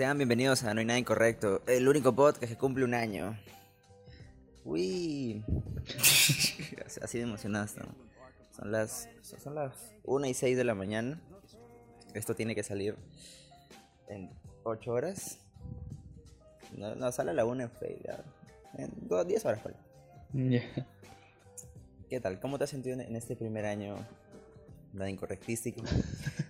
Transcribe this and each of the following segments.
Sean bienvenidos a No hay nada incorrecto, el único podcast que cumple un año. Uy, así de emocionado estamos. Son las, son las 1 y 6 de la mañana. Esto tiene que salir en 8 horas. No, no sale a la 1 en ya. En dos- 10 horas. pues. Ya. ¿Qué tal? ¿Cómo te has sentido en- este primer año? Nada incorrectístico.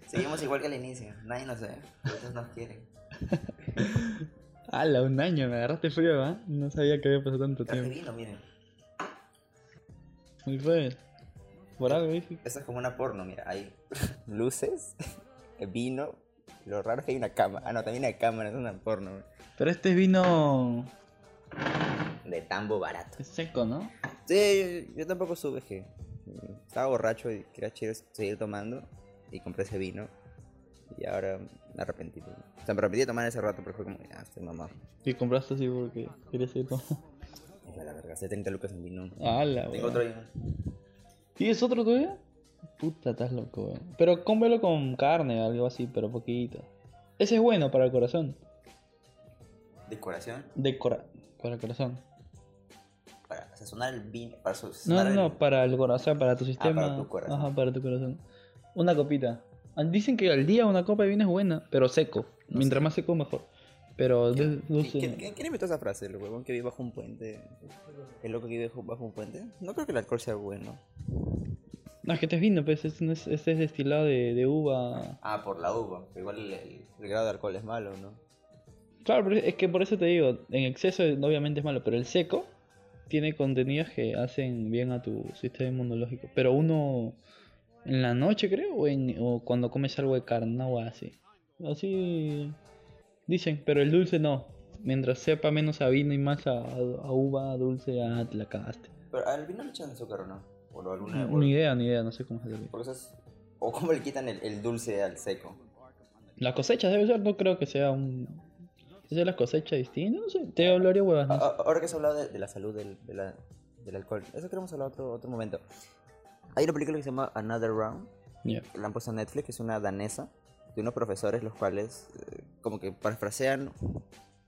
Seguimos igual que al inicio. Nadie nos ve. Ustedes nos quieren. ¡Hala! Un año, me agarraste frío, ¿ah? No sabía que había pasado tanto Traje tiempo. vino, miren. Muy fue. Por algo dije. Esto es como una porno, mira. Hay luces, vino. Lo raro es que hay una cámara. Ah, no, también hay cámara, es una porno. Pero este vino De tambo barato. es seco, ¿no? Sí, yo, yo tampoco supe que estaba borracho y quería chido seguir tomando. Y compré ese vino. Y ahora me arrepentí. O sea, me arrepentí de tomar ese rato, pero fue como, ya, estoy mamado. Y compraste así porque querías ir fue la verga, gasté 30 lucas en vino. Tengo otro vino. ¿Tienes otro todavía? Puta, estás loco, weón. Pero cómelo con carne, algo así, pero poquito. Ese es bueno para el corazón. Decoración De cora- para el corazón. para sazonar el vino. Para No, sazonar no, el- no, para el corazón, para tu sistema. para tu corazón. Ajá, para tu corazón. Una copita. Ah, Dicen que al día una copa de vino es buena, pero seco. Mientras más seco, mejor. Pero de- dulce. ¿Quién, quién- quién inventó esa frase? ¿El huevón que vive bajo un puente? ¿El loco que vive bajo- un puente? No creo que el alcohol sea bueno. No, es que este es vino, pues este, no es, este es destilado de, de uva. Ah, por la uva. Igual el, el- el grado de alcohol es malo, ¿no? Claro, pero es que por eso te digo, en exceso obviamente es malo, pero el seco tiene contenidos que hacen bien a tu sistema inmunológico. Pero uno en la noche, creo, o, en- o cuando comes algo de carne, o así. Así dicen, pero el dulce no. Mientras sepa menos a vino y más a, a uva dulce, ah, te la cagaste. Pero al vino le echan azúcar o no? O lo- alguna. o- Ni idea, ni idea, no sé cómo se porque O cómo le quitan el, el dulce al seco. La cosecha debe ser, no creo que sea un. ¿Es las cosechas distintas? No sé, te hablaría huevas. A- no sé. a- Ahora que se ha hablado de, de la salud del, de la- del alcohol, eso queremos hablar otro, otro momento. Hay una película que se llama Another Round, que la han puesto en Netflix, que es una danesa, de unos profesores los cuales eh, como que parafrasean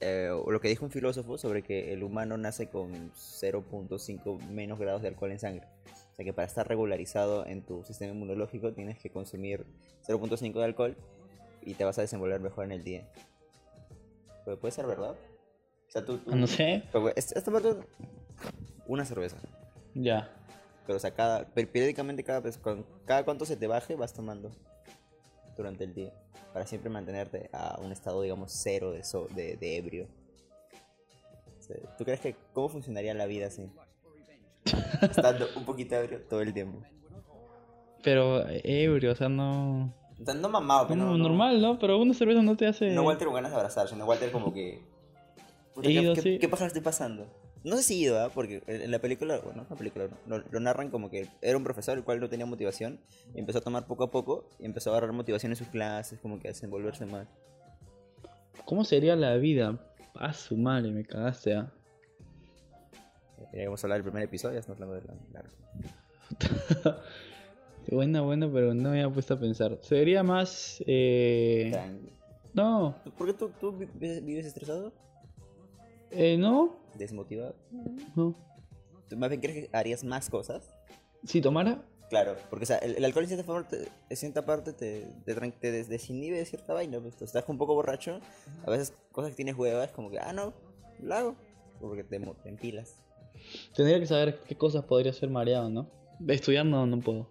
eh, lo que dijo un filósofo sobre que el humano nace con 0.5 menos grados de alcohol en sangre. O sea que para estar regularizado en tu sistema inmunológico tienes que consumir 0.5 de alcohol y te vas a desenvolver mejor en el día. Pero puede ser verdad. O sea, tú, tú- No sé, esta esta parte, una cerveza. ya. Pero, o sea, cada, per- periódicamente, cada, cada cuánto se te baje, vas tomando durante el día. Para siempre mantenerte a un estado, digamos, cero de, so- de, de ebrio. O sea, ¿Tú crees que cómo funcionaría la vida así? Estando un poquito ebrio todo el tiempo. Pero eh, ebrio, o sea, no. O sea, no mamado, pero no, no- normal, ¿no? Pero una cerveza no te hace. No Walter con ganas de abrazarse, no Walter como que... Puta, ¿qué, ido, qué, sí. qué paja estoy pasando? No sé si ido, ¿ah? Porque en en la película, bueno, la película no, lo, lo narran como que era un profesor el cual no tenía motivación y empezó a tomar poco a poco y empezó a agarrar motivación en sus clases, como que a desenvolverse más. ¿Cómo sería la vida? A su madre, me cagaste, ¿ah? Eh, vamos a hablar del primer episodio, ya estamos hablando de la... la- Buena, buena, pero no me había puesto a pensar. Sería más. Eh... No, ¿Por qué tú, tú vi- vives, vives estresado? eh, no, ¿Desmotivado? no. ¿Tú más bien crees que harías más cosas? Si tomara, Claro, porque o sea, el, el alcohol en cierta, forma te- en cierta parte te, te, te des- desinhibe de cierta vaina. Pues, estás un poco borracho, a veces cosas que tienes huevas, como que, ah, no, lo hago. Porque te, te empilas. tendría que saber qué cosas podría ser mareado, ¿no? Estudiar no, no puedo.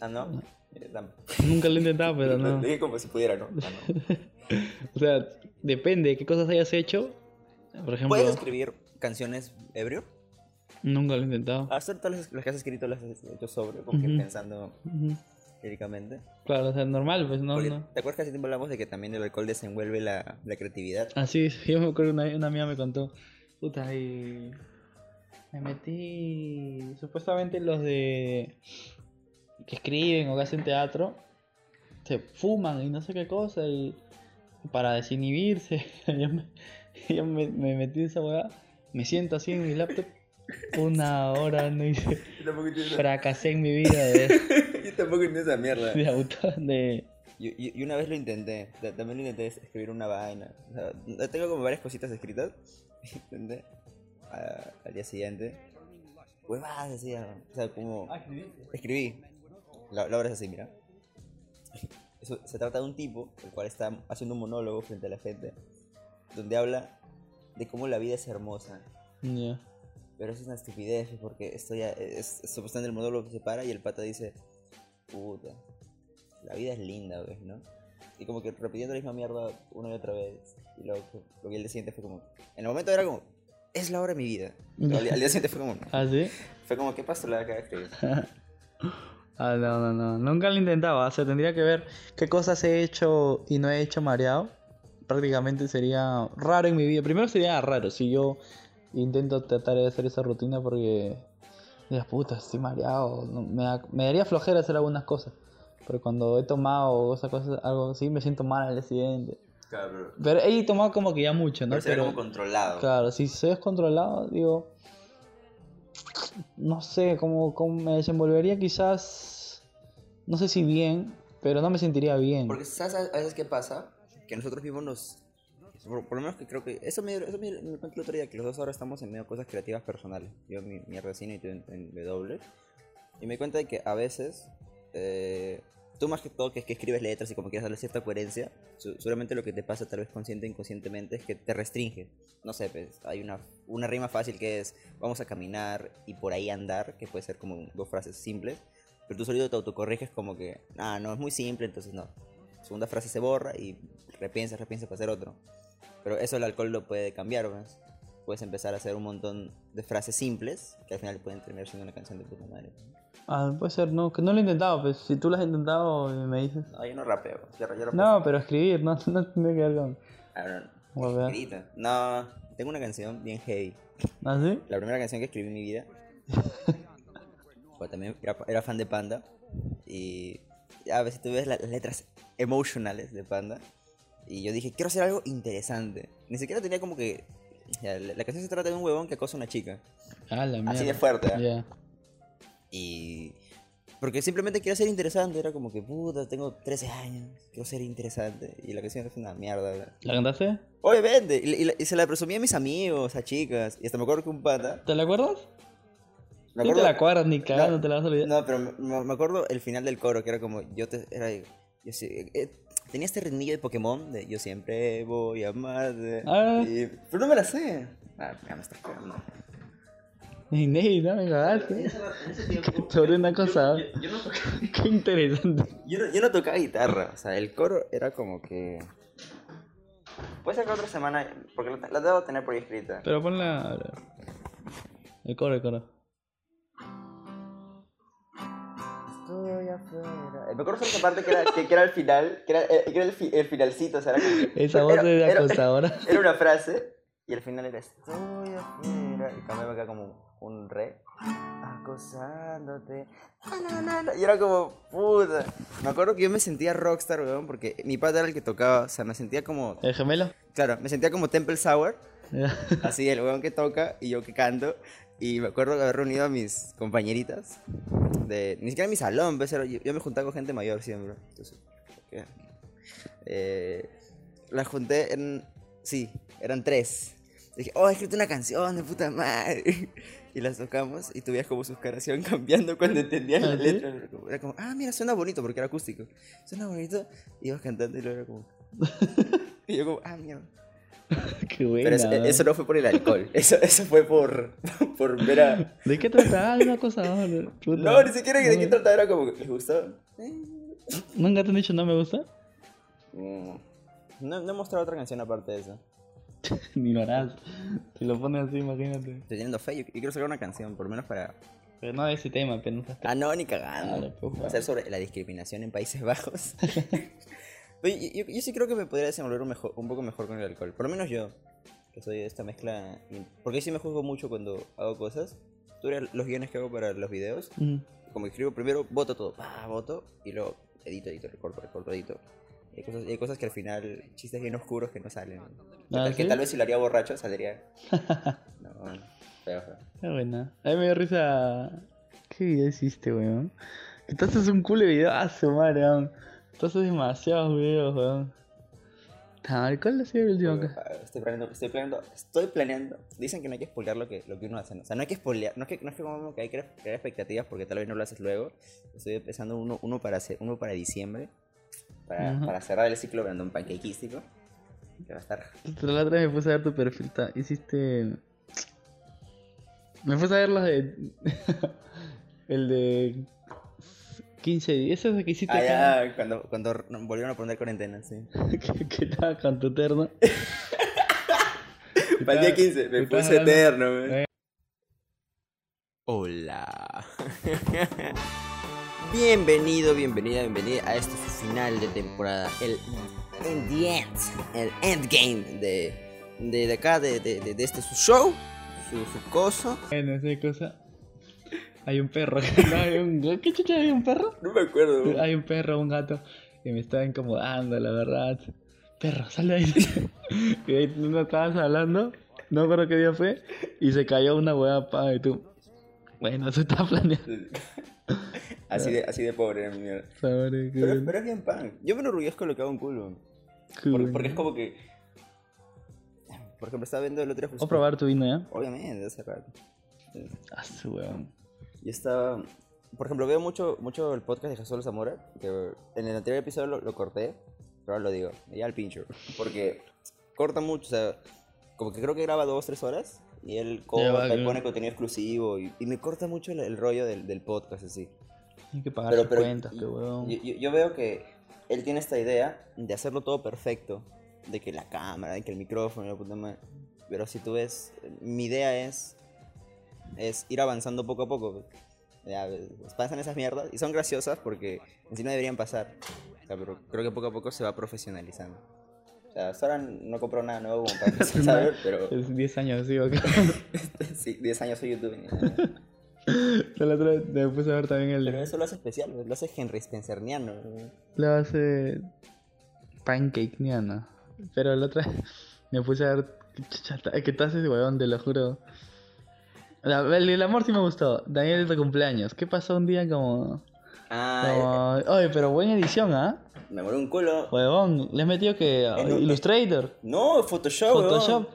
Ah, no. Eh, dam- Nunca lo he intentado, pero no. dije como si pudiera, ¿no? Ah, no. O sea, depende de qué cosas hayas hecho. Por ejemplo, ¿Puedes escribir canciones ebrio? nunca lo he intentado. Hacer todas las, que has escrito las has hecho sobre, como que Ujú. pensando. Líricamente. Claro, o sea, normal, pues no, Porque, no. ¿Te acuerdas que hace tiempo hablamos de que también el alcohol desenvuelve la, la creatividad? Así, yo me acuerdo una, una amiga me contó, puta, y me metí, supuestamente los de que escriben o que hacen teatro, se fuman y no sé qué cosa, y para desinhibirse, yo, me, yo me, me metí en esa hueá, me siento así en mi laptop, una hora no hice, Yo tampoco entiendo, fracasé en mi vida de, yo tampoco entiendo esa mierda. de autor, de... Yo, yo- yo una vez lo intenté, ta- también lo intenté escribir una vaina. O sea, tengo como varias cositas escritas. Intenté a- al día siguiente. Huevadas decía. O sea, como. Escribí. La, la obra es así, mira. Eso, se trata de un tipo, el cual está haciendo un monólogo frente a la gente, donde habla de cómo la vida es hermosa. Ya. Pero eso es una estupidez, porque esto ya es, es supuestamente el monólogo que se para y el pata dice, puta, la vida es linda, ¿ves? ¿no? Y como que repitiendo la misma mierda una y otra vez. Y luego lo que el día siguiente fue como, en el momento era como, es la hora de mi vida. Pero al, día- al día siguiente fue como, ¿Ah, sí? fue como, ¿qué pasó la de acá? Ah, no, no, no. Nunca lo intentaba. O sea, tendría que ver qué cosas he hecho y no he hecho mareado. Prácticamente sería raro en mi vida. Primero sería raro si yo intento tratar de hacer esa rutina porque. Digas, puta, estoy mareado. no- me, da- me daría flojera hacer algunas cosas. Pero cuando he tomado esas cosas, algo así, me siento mal al día siguiente. Claro, pero, he tomado como que ya mucho, ¿no? pero sería Pero, como controlado. Claro, si soy descontrolado, digo. No sé, cómo, cómo me desenvolvería quizás. No sé si bien, pero no me sentiría bien. Porque ¿sabes a veces qué pasa? Que nosotros mismos nos... Por, por lo menos que creo que... Eso me, eso me, me cuento el otro día, que los dos ahora estamos en medio de cosas creativas personales. Yo mi mierda de cine y tú en, en W. Y me di cuenta de que a veces... eh, tú más que todo que es que escribes letras y como quieres darle cierta coherencia, su- seguramente lo que te pasa tal vez consciente e inconscientemente es que te restringe. No sé, pues hay una, una rima fácil que es vamos a caminar y por ahí andar, que puede ser como dos frases simples, pero tú solito te autocorriges como que, ah, no, es muy simple, entonces no. Segunda frase se borra y repiensas, repiensas para hacer otro. Pero eso el alcohol lo puede cambiar, ¿ves? Puedes empezar a hacer un montón de frases simples que al final pueden terminar siendo una canción de puta madre. Ah, puede ser, no, que no lo he intentado, pues si tú lo has intentado me dices. No, yo no rapeo. Yo, yo rapeo. No, pero escribir, no, no tiene que ver con. Ah, no. No, tengo una canción bien heavy. ¿Ah, sí? La primera canción que escribí en mi vida. pues también era, era fan de Panda. Y a veces tú ves la- las letras emocionales de Panda. Y yo dije, quiero hacer algo interesante. Ni siquiera tenía como que. ya, la, la canción se trata de un huevón que acosa a una chica. Ah, la mierda. Así de fuerte. ¿eh? Ya. Y. Porque simplemente quería ser interesante. Era como que, puta, tengo 13 años. Quiero ser interesante. Y la canción es una mierda. ¿verdad? ¿La cantaste? Obviamente. Y, y y se la presumía a mis amigos, a chicas. Y hasta me acuerdo que un pata. ¿Te la acuerdas? Me No te acuerdo, la acuerdas ni cagando, te la vas a olvidar. No, pero me, me- acuerdo el final del coro, que era como, yo te, era, yo sí- eh, tenía este ritmillo de Pokémon, de yo siempre voy a amarte, Ah. y- pero no me la sé. Ah, ya me estás cagando. Ni Ney, no me cagaste. Sobre una cosa. Yo, no tocaba, Qué interesante. yo, no, yo no tocaba guitarra, o sea, el coro era como que... Puede ser que otra semana, porque la, la debo tener por ahí escrita. Pero ponla. El coro, el coro. Afuera. Eh, Me acuerdo esa parte que era, que, que era el final, que era, eh, que era el, fi- el finalcito, o sea, era Esa voz era- de era- acosadora. Era una frase y al final era estoy afuera y cambiaba acá como un re acosándote na, na, na, na", y era como puta me acuerdo que yo me sentía rockstar weón porque mi padre era el que tocaba o sea me sentía como ¿El gemelo? claro me sentía como Temple Sour así el weón que toca y yo que canto y me acuerdo de haber reunido a mis compañeritas de ni siquiera en mi salón pues, yo, yo me juntaba con gente mayor siempre entonces. Eh, las junté en sí eran tres. Dije oh he escrito una canción de puta madre y las tocamos y tú veías como sus caras iban cambiando cuando entendían la ¿Ah, letra. Era como, era como, ah mira suena bonito porque era acústico. Suena bonito y ibas cantando y luego era como y yo como ah mierda Qué buena. pero eso, ¿no? eso no fue por el alcohol, eso, eso fue por, por ver a... ¿De qué trata? Ah, una. Puta. No, ni siquiera de qué me- trataba, era como que les gustó. ¿Nunca te han dicho no me gusta? Mm, No, no he mostrado otra canción aparte de eso. Ni lo harás. Si lo pones así, imagínate. Estoy teniendo fe, yo, yo quiero sacar una canción, por lo menos para Pero no de ese tema, pero no Ah, no, ni cagando. Claro, pues, Va a ser sobre la discriminación en Países Bajos. Oye, yo, yo sí creo que me podría desenvolver un, mejor, un poco mejor con el alcohol. Por lo menos yo, que soy de esta mezcla. Porque sí me juzgo mucho cuando hago cosas. Tú eres los guiones que hago para los videos. Como escribo primero, voto todo, pa, voto. Y luego edito, edito, recorto, recorto, edito. Y hay cosas, y hay cosas que al final, chistes bien oscuros que no salen. Ah, tal, que tal vez si lo haría borracho saldría. No, feo, feo. Qué buena. A mí me dio risa. ¿Qué video hiciste, weón? Tú haces un culo de videazo, madre, haces demasiados videos, weón. ¿cuál ha sido el último acá? Estoy planeando, estoy planeando, estoy planeando. Dicen que no hay que spoilear lo que, lo que uno hace, ¿no? O sea, no hay que spoilear, no es que, no es que, como que hay que crear expectativas porque tal vez no lo haces luego. Estoy empezando uno, uno para hacer, uno para diciembre, para, para cerrar el ciclo Brandon Pancakeístico. Que va a estar. La otra vez me puse a ver tu perfil, ta- hiciste... Me puse a ver los de... el de... 15 días, esos que hiciste Ah, acá. cuando, cuando volvieron a poner cuarentena, sí. que, que estaba con tu terno. Para el día 15, me puse eterno, güey. Eh. Hola. Bienvenido, bienvenida, bienvenida a este su final de temporada. El In the End, el Endgame de, de, de acá, de, de, de- este su show, su, su coso. Bueno, esa cosa. Hay un perro. no, hay un... ¿Qué chucha hay un perro? No me acuerdo. güey. Hay un perro, un gato, que me está incomodando, la verdad. Perro, sal de ahí. y ahí tú no estabas hablando, no recuerdo qué día fue, y se cayó una hueá pa, y tú. Bueno, eso está planeado. Así de, así de pobre era mi mierda. Que- Pero, pero es bien pan. Yo me enorgullezco lo que hago un culo. Porque, es como que. Por ejemplo, estaba viendo el otro día. Voy a probar tu vino, ¿ya? Obviamente, hace rato. Ah, su weón. Y estaba. Por ejemplo, veo mucho, mucho el podcast de Jesús Zamora. Que en el anterior episodio lo, lo corté. Pero ahora lo digo. Ya al pincho. Porque corta mucho. O sea, como que creo que graba dos, tres horas. Y él corta va, y pone contenido exclusivo. Y, y me corta mucho el, el rollo del, del podcast así. Hay que pagar Pero, cuentas, yo, qué yo veo que él tiene esta idea de hacerlo todo perfecto. De que la cámara, de que el micrófono, la puta madre. Pero si tú ves, mi idea es, es ir avanzando poco a poco. Ya, pues, pasan esas mierdas y son graciosas porque en sí no deberían pasar. O sea, pero creo que poco a poco se va profesionalizando. O sea, hasta ahora no compro nada nuevo como para saber, pero Es 10 años, sigo acá. sí, 10 años soy youtuber. la otra me puse a ver también el. Pero eso lo hace especial, lo hace Henry Spencerniano. La base pancake niana. Pero la otra me puse a ver. Que tú haces weón, te lo juro. La- el, el amor sí me gustó. Daniel de cumpleaños. ¿Qué pasó un día como.? Ah, como- Oye, pero buena edición, ¿ah? me morí un culo. Huevón, le has metido que. En Illustrator. No, Photoshop. Photoshop.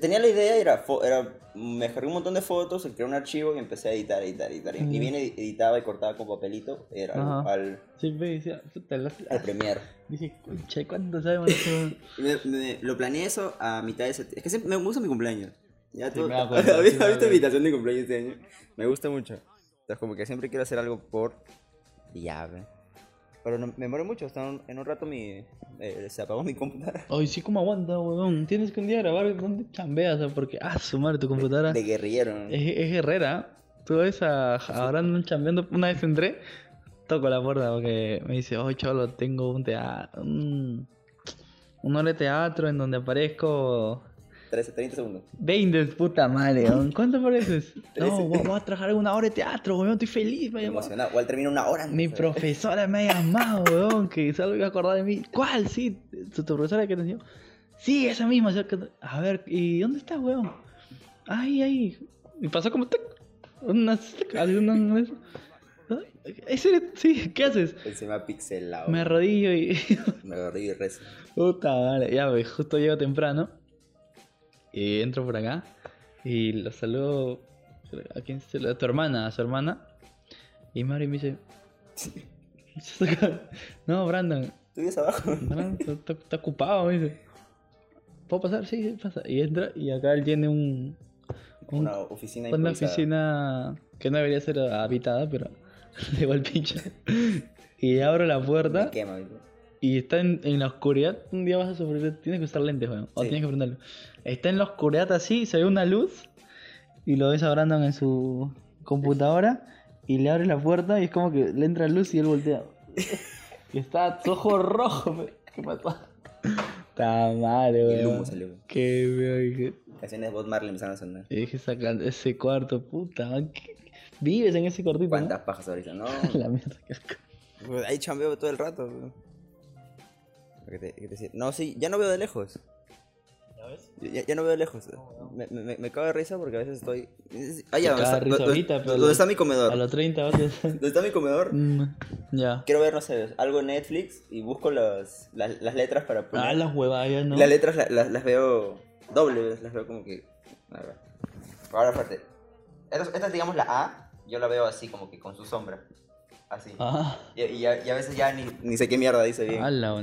Tenía la idea, era, era me descargué un montón de fotos, creé un archivo y empecé a editar, editar, editar. Y- bien edi- editaba y cortaba con papelito, era al, Ajá. al, Sí, me decía. puta, lo- al Premiere. Dije, che, ¿cuánto sabemos me- me- lo planeé eso a mitad de septiembre. Es que siempre me gusta mi cumpleaños. Ya Sí, tú, me acuerdo, ¿Habías sí me visto mi acuerdo. invitación de cumpleaños este año? Me gusta mucho. Entonces como que siempre quiero hacer algo por llave. Pero no- me muero mucho, hasta un- en un rato mi, eh, se apagó mi computadora. Ay, sí, como aguanta, huevón. Tienes que un día grabar donde chambeas, porque, ah, su madre, tu computadora De guerrillero. ¿no? es, es guerrera. Tú ves a ahora andan chambeando. Una vez entré, toco la puerta porque me dice, oh, cholo, tengo un teatro. Un, un hora de teatro en donde aparezco 13, 30 segundos. 20, puta madre, weón. ¿cuánto apareces? Trece. No, voy voy a trabajar una hora de teatro, weón, estoy feliz, llamó. Emocionado. Igual termina una hora. Mi profesora me ha llamado, weón, que solo iba a acordar de mí. ¿Cuál? Sí, tu, tu profesora que te enseñó. Sí, esa misma. A ver, ¿y dónde estás, weón? Ahí, ahí. Y pasó como... Unas... algunas- unas- ¿Ese? Sí, ¿qué haces? Encima pixelado. Me arrodillo y... Me agarré y rezo. Puta madre, ya, pues, justo llego temprano. Y entro por acá. Y lo saludo. ¿A quién se lo- A tu hermana, a su hermana. Y Mari me dice. no, Brandon. ¿Tú vives abajo? Brandon está, ocupado, me dice. ¿Puedo pasar? Sí, sí, pasa. Y entra. Y acá él tiene un. un- Una oficina una oficina que no debería ser habitada, pero. Le igual pinche. Y abro la puerta. Me quema. Y está en, en la oscuridad. Un día vas a sufrir. Tienes que usar lentes, weón. O Sí. tienes que prenderlo. Está en la oscuridad así, se ve una luz. Y lo ves a Brandon en su computadora y le abre la puerta y es como que le entra luz y él voltea. Y está su ojo rojo. pe. ¿Qué pasó? Está mal, Y el weón. humo salió. Qué weón. dije- Canciones de Bob Marley empezaron a sonar. Y dije, saca ese cuarto, puta. man, ¿qué- Vives en ese cuartito, ¿no? ¿Cuántas pajas ahorita? No. La mierda, qué asco. Pues Ahí chambeo todo el rato. weón. No, sí, ya no veo de lejos. Ya, ya no veo de lejos. Me, me, me cago de risa porque a veces estoy. ¿dónde caga está, risa dónde- ahorita, pero dónde lo- está mi comedor? A los 30 vas a ¿Dónde está mi comedor? Mm, Ya. Quiero ver, no sé, algo en Netflix y busco las, las, las letras para poner. Ah, las huevadas, ya no. Las letras la- la- las veo doble, las veo como que. A ver. Ahora, fuerte. Esta, esta es, digamos, la A. Yo la veo así, como que con su sombra. Así. Ah, Y, y a, y a veces ya ni, ni sé qué mierda dice bien. ala, como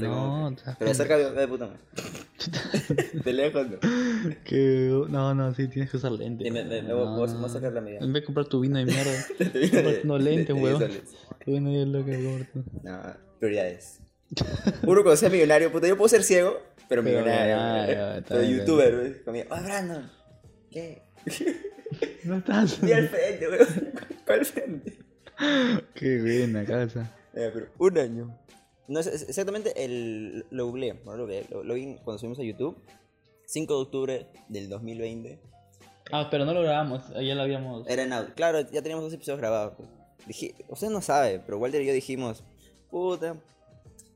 no. que- Pero de cerca veo de puta madre. De lejos, no. Que... No, no, sí, tienes que usar lentes. Me- me- me no. voy- voy a sacar la medida. En vez de comprar tu vino de mierda, de- compras unos lentes, de- de huevón. soles. Tu vino de loca, compras. No, prioridades. Uno cuando sea millonario, puta, yo puedo ser ciego, pero Pero millonario. Pero youtuber, güey. Conmigo, ¡Ay, Brandon! ¿Qué? No estás. Vi al frente, güey. ¿Cuál frente? Qué buena casa. Eh, pero un año. No, es, es- exactamente el, lo googleé, bueno, lo, googleé, lo, lo vi cuando subimos a YouTube. 5 de octubre del 2020. Ah, pero no lo grabamos, ya lo habíamos. Era en audio. Claro, ya teníamos dos episodios grabados. pues. Dije, usted no sabe, pero Walter y yo dijimos, puta,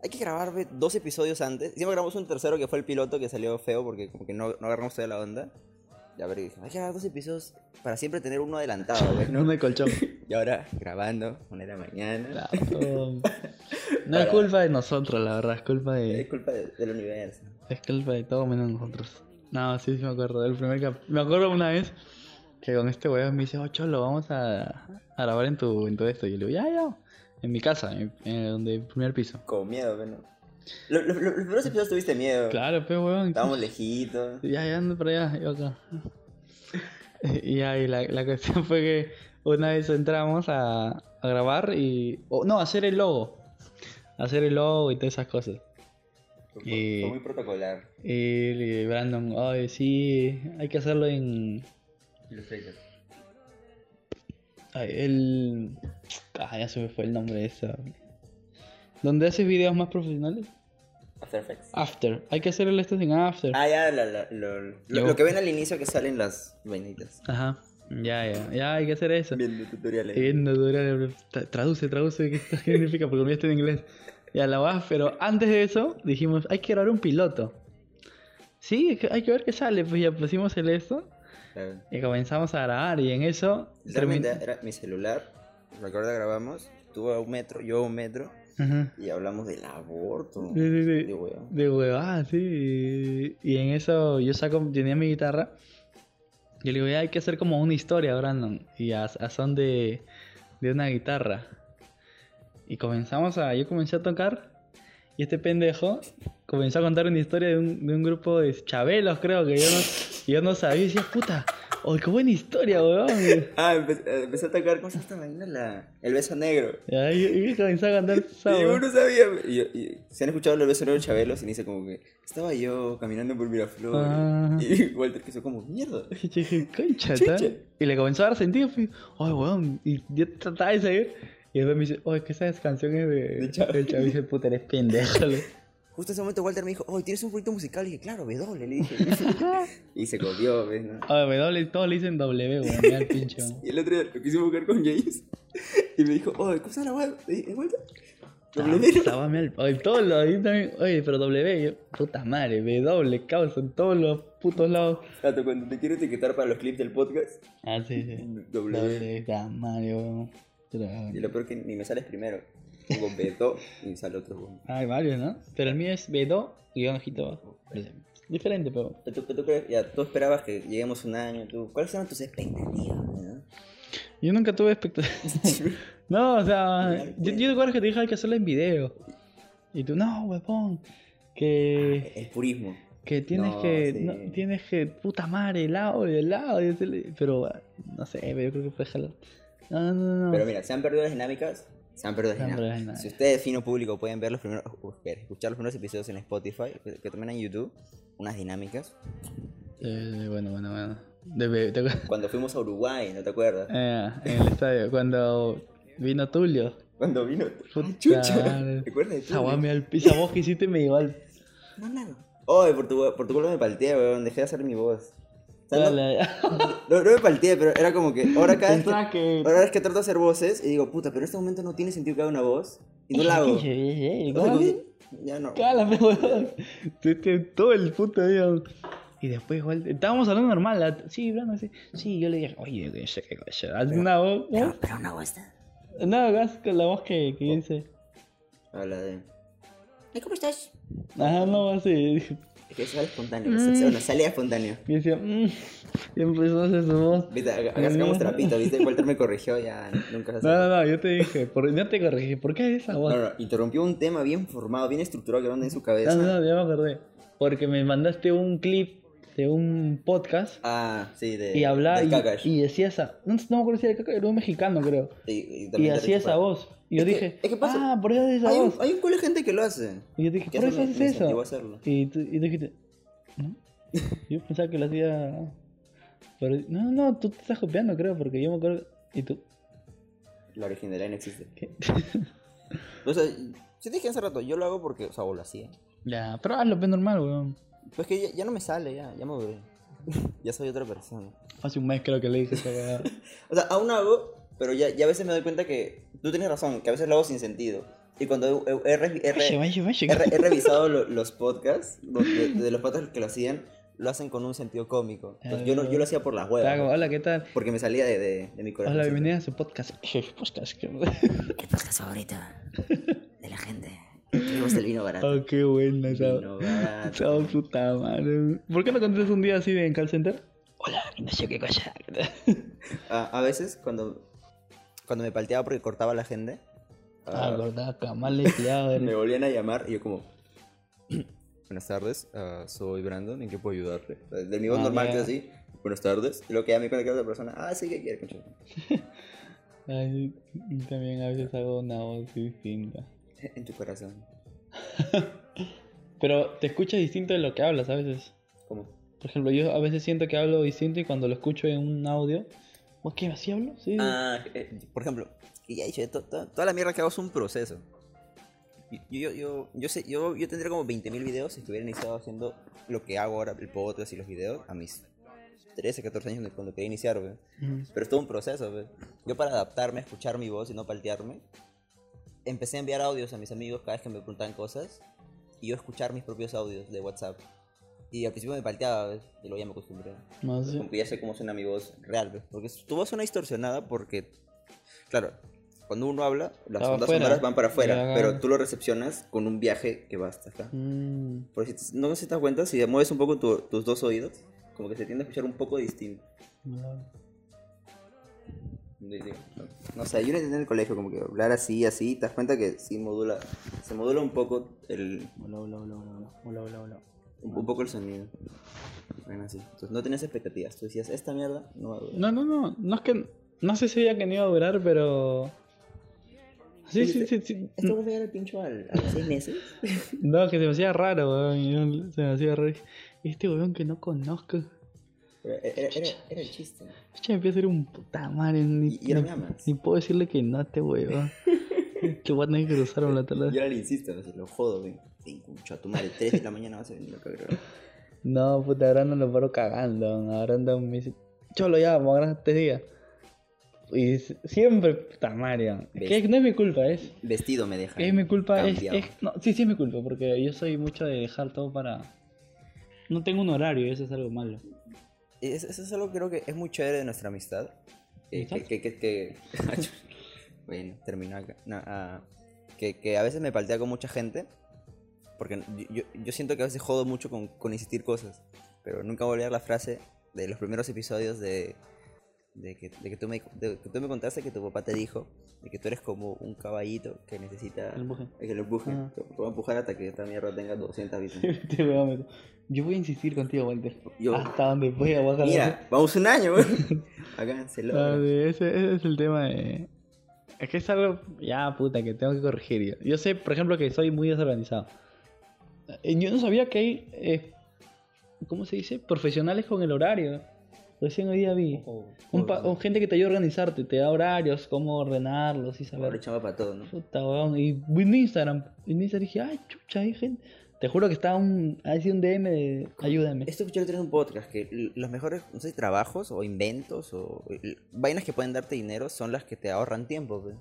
hay que grabar dos episodios antes. Siempre grabamos un tercero que fue el piloto que salió feo porque como que no, no agarramos toda la onda. Y a ver, dije, hay que grabar dos episodios para siempre tener uno adelantado, güey, No de colchón. Y ahora grabando, una de la mañana. Claro. No es culpa de nosotros, la verdad, es culpa Es de. culpa de- del universo. Es culpa de todo menos nosotros. No, sí, sí me acuerdo. Del primer cap... Me acuerdo una vez que con este weón me dice, oh cholo, vamos a, a grabar en tu, en tu esto. Y yo le digo, ya, ya. En mi casa, en, en donde el primer piso. Con miedo, güey, ¿no? Lo- lo- lo- los primeros episodios tuviste miedo. Claro, pero weón. Estábamos lejitos. Ya, ya ando para allá, yo acá. Y y la, la cuestión fue que una vez entramos a, a grabar y. o no, a hacer el logo. Hacer el logo y todas esas cosas. Fue, Y- fue muy protocolar. Y Brandon, ay, sí, hay que hacerlo en. Illustrator. Ay, el. Ah, ya se me fue el nombre de esa. ¿Dónde haces videos más profesionales? After Effects. After. Hay que hacer el esto en After. Ah, ya, lo, lo- Yo- lo que ven al inicio que salen las vainitas. Ajá. Ya, ya. Ya hay que hacer eso. Viendo tutoriales. Viendo tutoriales, tra- traduce, traduce, ¿qué, qué significa? Porque está en inglés. Ya la vas, pero antes de eso dijimos, hay que grabar un piloto. Sí, hay que ver qué sale. Pues ya pusimos el esto Claro. y comenzamos a grabar y en eso termin- era mi celular. Recuerda, grabamos. Tú a un metro, yo a un metro. Ajá. Y hablamos del aborto. Sí, sí, sí. De huevo. De sí. Y en eso yo saco, tenía mi guitarra. Y le digo, ya hay que hacer como una historia, Brandon. Y a, a son de, de una guitarra. Y comenzamos a, yo comencé a tocar. Y este pendejo comenzó a contar una historia de un, de un grupo de chabelos, creo que yo no, yo no sabía. Y decía, puta, oh, qué buena historia, weón. Ah, empe- eh, empecé a tocar. ¿Cómo se llama? La... El beso negro. Y ahí y comenzó a cantar esa, Y uno sabía. Y, y se han escuchado el beso negro de Chabelo. Y dice como que estaba yo caminando por Miraflores. Ah. Y Walter quiso como mierda. Y concha. Y le comenzó a dar sentido, pues, ay, weón. Y yo trataba de seguir. Y después me dice, oye, que esas canciones de, De Chávez. de Chávez. Y puta, eres pendejo. Justo en ese momento Walter me dijo, oh, ¿tienes un proyecto musical? Y dije, claro, W, le dije. y se copió, ¿ves? no? Ay, W, todos le dicen W, weón. Mira el pinche. weón. Y el otro día lo quisimos buscar con James. Y me dijo, oh, ¿cómo se llama Walter. Ah, W. Oye, todos los ahí también. Oye, pero W, yo, puta madre, W, causa en todos los putos lados. Tato, cuando te quiero etiquetar para los clips del podcast, Ah, sí, sí. W. W, está madre, weón. Y lo peor que ni me sales primero. Pongo Beto y sale otro. weón. Hay varios, ¿no? Pero el mío es B2 y un ojito abajo. Diferente, pero. ¿Tú, tú, crees- ya, tú esperabas que lleguemos un año. ¿tú? ¿Cuáles eran tus expectativas? no? Yo nunca tuve expectativas. no, o sea, yo, yo recuerdo que te dije hay que hacerlo en video. Y tú, no, huevón. Que, El purismo. que tienes No, que. sí. no, tienes que. Puta madre, helado y helado. Pero, ah, no sé, yo creo que fue jalar. No, no, no. no. Pero mira, se han perdido las dinámicas. Dinámicas. las dinámicas. Si ustedes, fino público, pueden ver los primeros, escuchar los primeros episodios en Spotify, que, también en YouTube, unas dinámicas. Eh, bueno, bueno, bueno. De. Cuando fuimos a Uruguay, ¿no te acuerdas? Eh, en el estadio, cuando vino Tulio. Cuando vino. ¡Ah, chucha! ¿Te acuerdas de Tulio? al que hiciste me llevó al. No, nada. Oye, por tu, por tu culpa me palteé, weón. Dejé de hacer mi voz. No, me palteé, pero era como que ahora cada vez que, ahora es que trato de hacer voces y digo, puta, pero en este momento no tiene sentido que haga una voz y no la hago. ¿Cómo? Ya no. Cálame, weón. Todo el puto día. Y después igual, estábamos hablando normal, sí, hablando así. Sí, yo le dije, oye, que sé qué cosa. Haz una voz, ¿no? pero una voz está. No, hagas con la voz que, que dice. Habla de. ¿cómo estás? Ajá, no, así. Es que sale espontáneo. Mm. Bueno, salía espontáneo. Y decía, mmm, y empezó a hacer su voz. Viste, acá sacamos trapito, viste, Walter me corrigió, ya nunca se No, no, no, yo te dije, por, no te corregí, ¿por qué esa voz? No, no, interrumpió un tema bien formado, bien estructurado que ronda en su cabeza. No, no, ya me acordé. Porque me mandaste un clip de un podcast Ah, sí, de. y hablaba y, decía esa. No, no me acuerdo si era Kakash, era un mexicano, creo. Y, hacía esa voz. Y yo Es que- dije, es que pasa- ah, por eso haces esa Hay un, voz. hay un culo de gente que lo hace. Y yo dije, por eso haces eso. hacerlo. Y tú, y tú dijiste, ¿no? Yo pensaba que lo hacía. Pero, no, no, no, tú te estás copiando, creo, porque yo me acuerdo. ¿Y tú? La originalidad no existe. O sea, si te dije hace rato, yo lo hago porque, o sea, o lo hacía. ya, pero hazlo, pues normal, weón. Pues que ya, ya no me sale, ya, ya me duré. ya soy otra persona. Hace un mes creo que le dije esa. O sea, aún hago, pero ya, ya a veces me doy cuenta que tú tienes razón, que a veces lo hago sin sentido. Y cuando he, he- he he revisado lo- los podcasts, lo- de, de los podcasts que lo hacían, lo hacen con un sentido cómico. Entonces, yo, no, yo lo hacía por las huevas, Hola, ¿qué tal? porque me salía de, de, de mi corazón. Hola, bienvenida a su podcast. podcast. ¿qué? El podcast favorito de la gente. Tenemos el vino barato. Oh, qué buena esa. Vino barato. Puta madre. ¿Por qué no contestas un día así de en call center? Hola, no sé qué cosa. A, a veces, cuando, cuando me palteaba porque cortaba la gente, Ah, ah, verdad, mal me volvían a llamar y yo como... Buenas tardes, ah, soy Brandon, ¿en qué puedo ayudarte? De mi voz Ah, normal que es así, buenas tardes, y lo que ya me cuenta que otra persona, ah, sí, ¿qué quiere? Ay, también a veces hago una voz distinta. En tu corazón. Pero te escuchas distinto de lo que hablas a veces. ¿Cómo? Por ejemplo, yo a veces siento que hablo distinto y cuando lo escucho en un audio, ¿vos qué? ¿Así hablo? Sí. Ah, eh, por ejemplo, y ya dicho, to- to- toda la mierda que hago es un proceso. Yo, yo, yo, yo, sé, yo, yo tendría como 20.000 videos si estuviera iniciado haciendo lo que hago ahora, el podcast y los videos, a mis 13, 14 años cuando quería iniciar, güey. Ujú. Pero es todo un proceso. Yo para adaptarme, a escuchar mi voz y no paltearme, empecé a enviar audios a mis amigos cada vez que me preguntaban cosas y yo escuchar mis propios audios de WhatsApp. Y al principio me palteaba, ¿ves? y luego ya me acostumbré. No sé. Como que ya sé cómo suena mi voz real, ¿ves? Porque tu voz suena distorsionada porque, claro, cuando uno habla, las Va ondas sonoras van para afuera, Ya. pero tú lo recepcionas con un viaje que va hasta acá. Mm, Por si te- no sé si te das cuenta, si mueves un poco tu- tus dos oídos, como que se tiende a escuchar un poco distinto. no. No, sé, yo lo entendí en el colegio, como que hablar así, así, te das cuenta que sí modula, se modula un poco el, Hola, hola, hola, hola, hola, hola, un, un poco el sonido. Bueno, así. Entonces no tenías expectativas, tú decías, esta mierda no va a durar. No, no, no, no es que, no sé si ya que no iba a durar, pero... Sí, sí, sí, sí. ¿Esto va a llegar al pincho al, a los seis meses? No, que se me hacía raro, weón. Se me hacía raro. Este weón que no conozco. Pero Era, era, era el chiste. Me empieza a ser un puta madre. Ni, Y- me amas. ni puedo decirle que no a este que voy a tener que cruzar la Y tala. ahora le insisto, así, lo jodo, ven. Ven, concha, tu madre, 3 de la mañana vas a venir acá, creo. No, puta, ahora no lo paro cagando. Ahora anda me dice, cholo ya, vamos a grabar este día. Y siempre, puta madre. Es que no es mi culpa, es. Vestido me deja. Es mi culpa, es, es- No, sí, sí es mi culpa, porque yo soy mucho de dejar todo para. No tengo un horario eso es algo malo. Es- Eso es algo que creo que es muy chévere de nuestra amistad. Que, que, que, que, que- bueno, terminó acá. No, ah, que, que a veces me paltea con mucha gente. Porque yo, yo, yo siento que a veces jodo mucho con, con insistir cosas. Pero nunca voy a olvidar la frase de los primeros episodios de, de, que, de, que tú me, de que tú me contaste que tu papá te dijo de que tú eres como un caballito que necesita El empuje. que lo empuje. Ajá. Te voy a empujar hasta que esta mierda tenga 200 víctimas. Este weón me- Yo voy a insistir contigo, Walter. Yo- Hasta donde pueda bajar. Mira, vamos un año, logra. sí, ese, ese es el tema de... Es que es algo, ya puta, que tengo que corregir yo. Yo sé, por ejemplo, que soy muy desorganizado. Eh, Yo no sabía que hay, eh, ¿cómo se dice? Profesionales con el horario. Recién hoy día vi. Un, pa- un gente que te ayuda a organizarte, te da horarios, cómo ordenarlos y Ahora saber. chamba para todo, ¿no? Puta, weón. Y vi en Instagram. En Instagram dije, ay, chucha, hay gente. Te juro que estaba un, así un DM de ayúdame. Esto escuché en un podcast que los mejores, no sé, trabajos o inventos o vainas que pueden darte dinero son las que te ahorran tiempo, pues.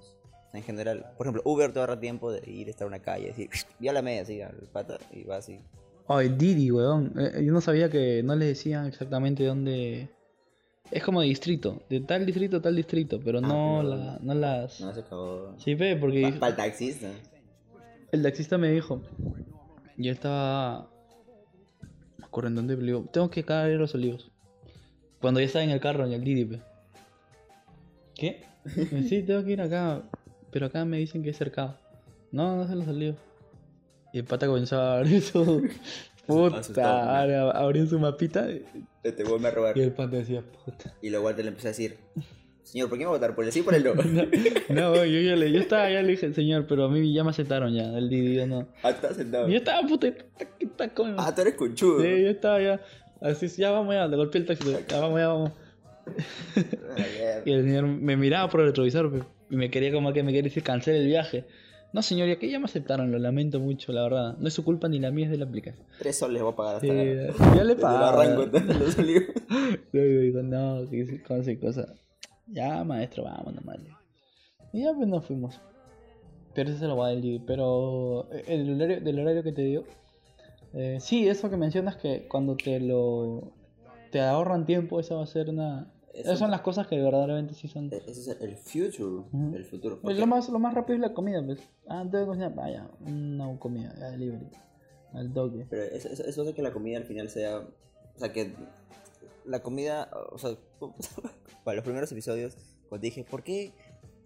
En general, por ejemplo, Uber te ahorra tiempo de ir a estar en una calle, decir, ya la media, así, al pata, y va así. Ay, Didi, weón. Eh, yo no sabía que no les decían exactamente dónde. Es como de distrito, de tal distrito a tal distrito, pero Ah, no, pero- la, no las. No, se acabó. Sí, ve, porque Para el taxista. el taxista me dijo. Yo estaba. No me acuerdo en dónde, digo, tengo que caer a los olivos. Cuando ya estaba en el carro, en el Didi. ¿Qué? Sí, tengo que ir acá, pero acá me dicen que es cercado. No, no se los olivos. Y el pata comenzó a abrir su. Puta, ¿no? abrió su mapita y Te vuelve a robar. y el pata decía, puta. Y luego Walter le empezó a decir, señor, ¿por qué me va a votar? ¿Por el sí o por el no? No, yo, ya le, yo estaba, ya le dije, señor, pero a mí ya me aceptaron ya, el Didi, no. Ah, estás sentado. Yo estaba, puta, ¿qué está con? Ah, tú eres conchudo. Sí, yo estaba ya. Así, ya vamos ya, le golpeé el taxi, ya vamos, ya vamos. Ah, Y el señor me miraba por el retrovisor y me quería como que me quería decir cancel el viaje. No, señor, y aquí ya me aceptaron, lo lamento mucho, la verdad. No es su culpa ni la mía, es de la aplicación. Tres soles voy a pagar hasta Sí, ahora. ya le. Luego digo, no, que con esa cosa. Ya, maestro, vamos nomás. Y ya pues nos fuimos. Pero ese se lo va a decir. Pero eh, el horario, del horario que te dio. eh, sí, eso que mencionas que cuando te lo. Te ahorran tiempo, eso va a ser una. Esas son las cosas que verdaderamente sí son. Ese es el future. El futuro. Pues Porque- lo más, lo más rápido es la comida, pues. Ah, que cocinar. Vaya, una comida, ya delivery. Al toque. Pero eso, eso, eso hace que la comida al final sea. O sea, que la comida. O sea, para los primeros episodios, cuando dije, ¿por qué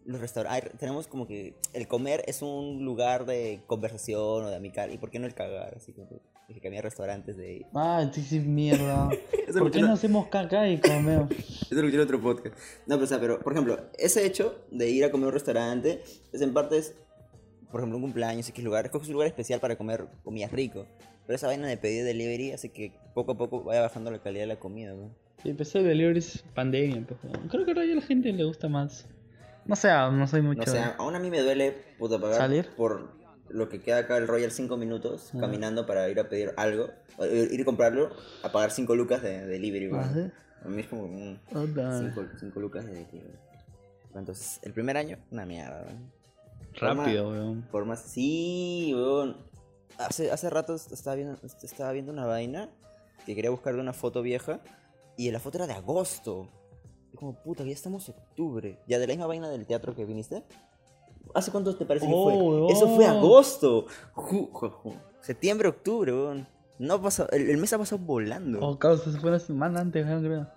los restaurantes. Tenemos como que. El comer es un lugar de conversación o de amical. ¿Y por qué no el cagar? Así como que dije que había restaurantes de. Ah, sí, sí, mierda. ¿Por qué no hacemos caca y comemos? Eso lo otro podcast. No, pero, o sea, pero, por ejemplo, ese hecho de ir a comer a un restaurante es en parte, es, por ejemplo, un cumpleaños, X lugar, escoges un lugar especial para comer comida rico. Pero esa vaina de pedir delivery hace que poco a poco vaya bajando la calidad de la comida, ¿no? Sí, empezó el delivery es pandemia. pues. Creo que ahora ya a la gente le gusta más. No sé, no soy mucho. No sé, aún a mí me duele, puta, pagar ¿Salir? por lo que queda acá el Royal 5 minutos Ah. caminando para ir a pedir algo, o ir a comprarlo, a pagar 5 lucas de delivery, Ah, weón. ¿sí? A mí es como... mm, Puta. 5 lucas de delivery. Entonces, el primer año, una mierda, weón. Rápido, weón. Por más. Sí, weón. Hace, hace rato estaba viendo, estaba viendo una vaina que quería buscarle una foto vieja y la foto era de agosto. Y como, puta, ya estamos en octubre. Ya de la misma vaina del teatro que viniste. ¿Hace cuánto te parece que Oh, fue? weón. Eso fue agosto. Septiembre, octubre, weón. No pasado- el, el mes ha pasado volando. Oh, causa, se fue una semana antes, weón, creo.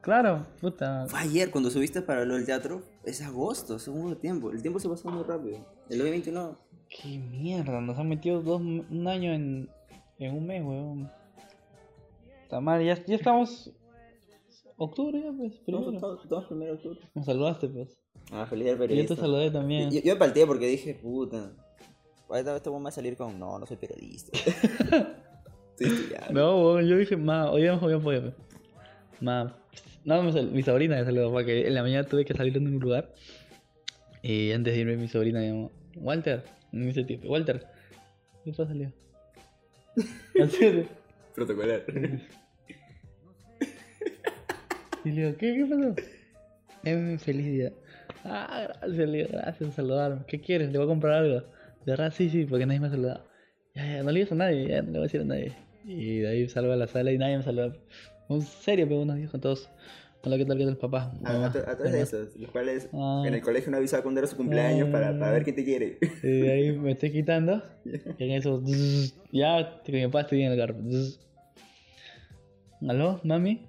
Claro, puta. Fue ayer cuando subiste para lo del teatro. Es agosto, es un buen tiempo. El tiempo se pasó muy rápido. El 2021. Qué mierda, nos han metido dos, un año en, en un mes, weón. Mal, ya, ya estamos. Octubre ya, pues, primero. Primero octubre. Me saludaste, pues. Ah, feliz día del Y yo periodista. te saludé también. Yo, yo me palteé porque dije, puta. Este va a salir con, no, no soy periodista. Estoy estudiando. No, yo dije, ma, hoy vamos, hoy vamos, hoy vamos. Ma, no, mi, sobrina me saludó, porque en la mañana tuve que salir de un lugar. Y antes de irme, mi sobrina me llamó, Walter, me dice tío, Walter, ¿qué pasa, Leo? Protocolar. Y le digo, ¿qué, qué pasó? Em, feliz día. Ah, gracias, Leo, gracias por saludarme. ¿Qué quieres? ¿Le voy a comprar algo? De verdad, sí, sí, porque nadie me ha saludado. Ya, ya, no le digas a nadie, ya, no le voy a decir a nadie. Y de ahí salgo a la sala y nadie me saluda. En serio, pero unos días con todos. Hola, ¿qué tal, qué tal, papá? A, Mamá, a, to- a todos esos, los cuales Ah. en el colegio no avisaba cuando era su cumpleaños para, para ver quién te quiere. Y de ahí me estoy quitando. Y en eso, ya, con mi papá estoy en el carro. ¿Aló, mami?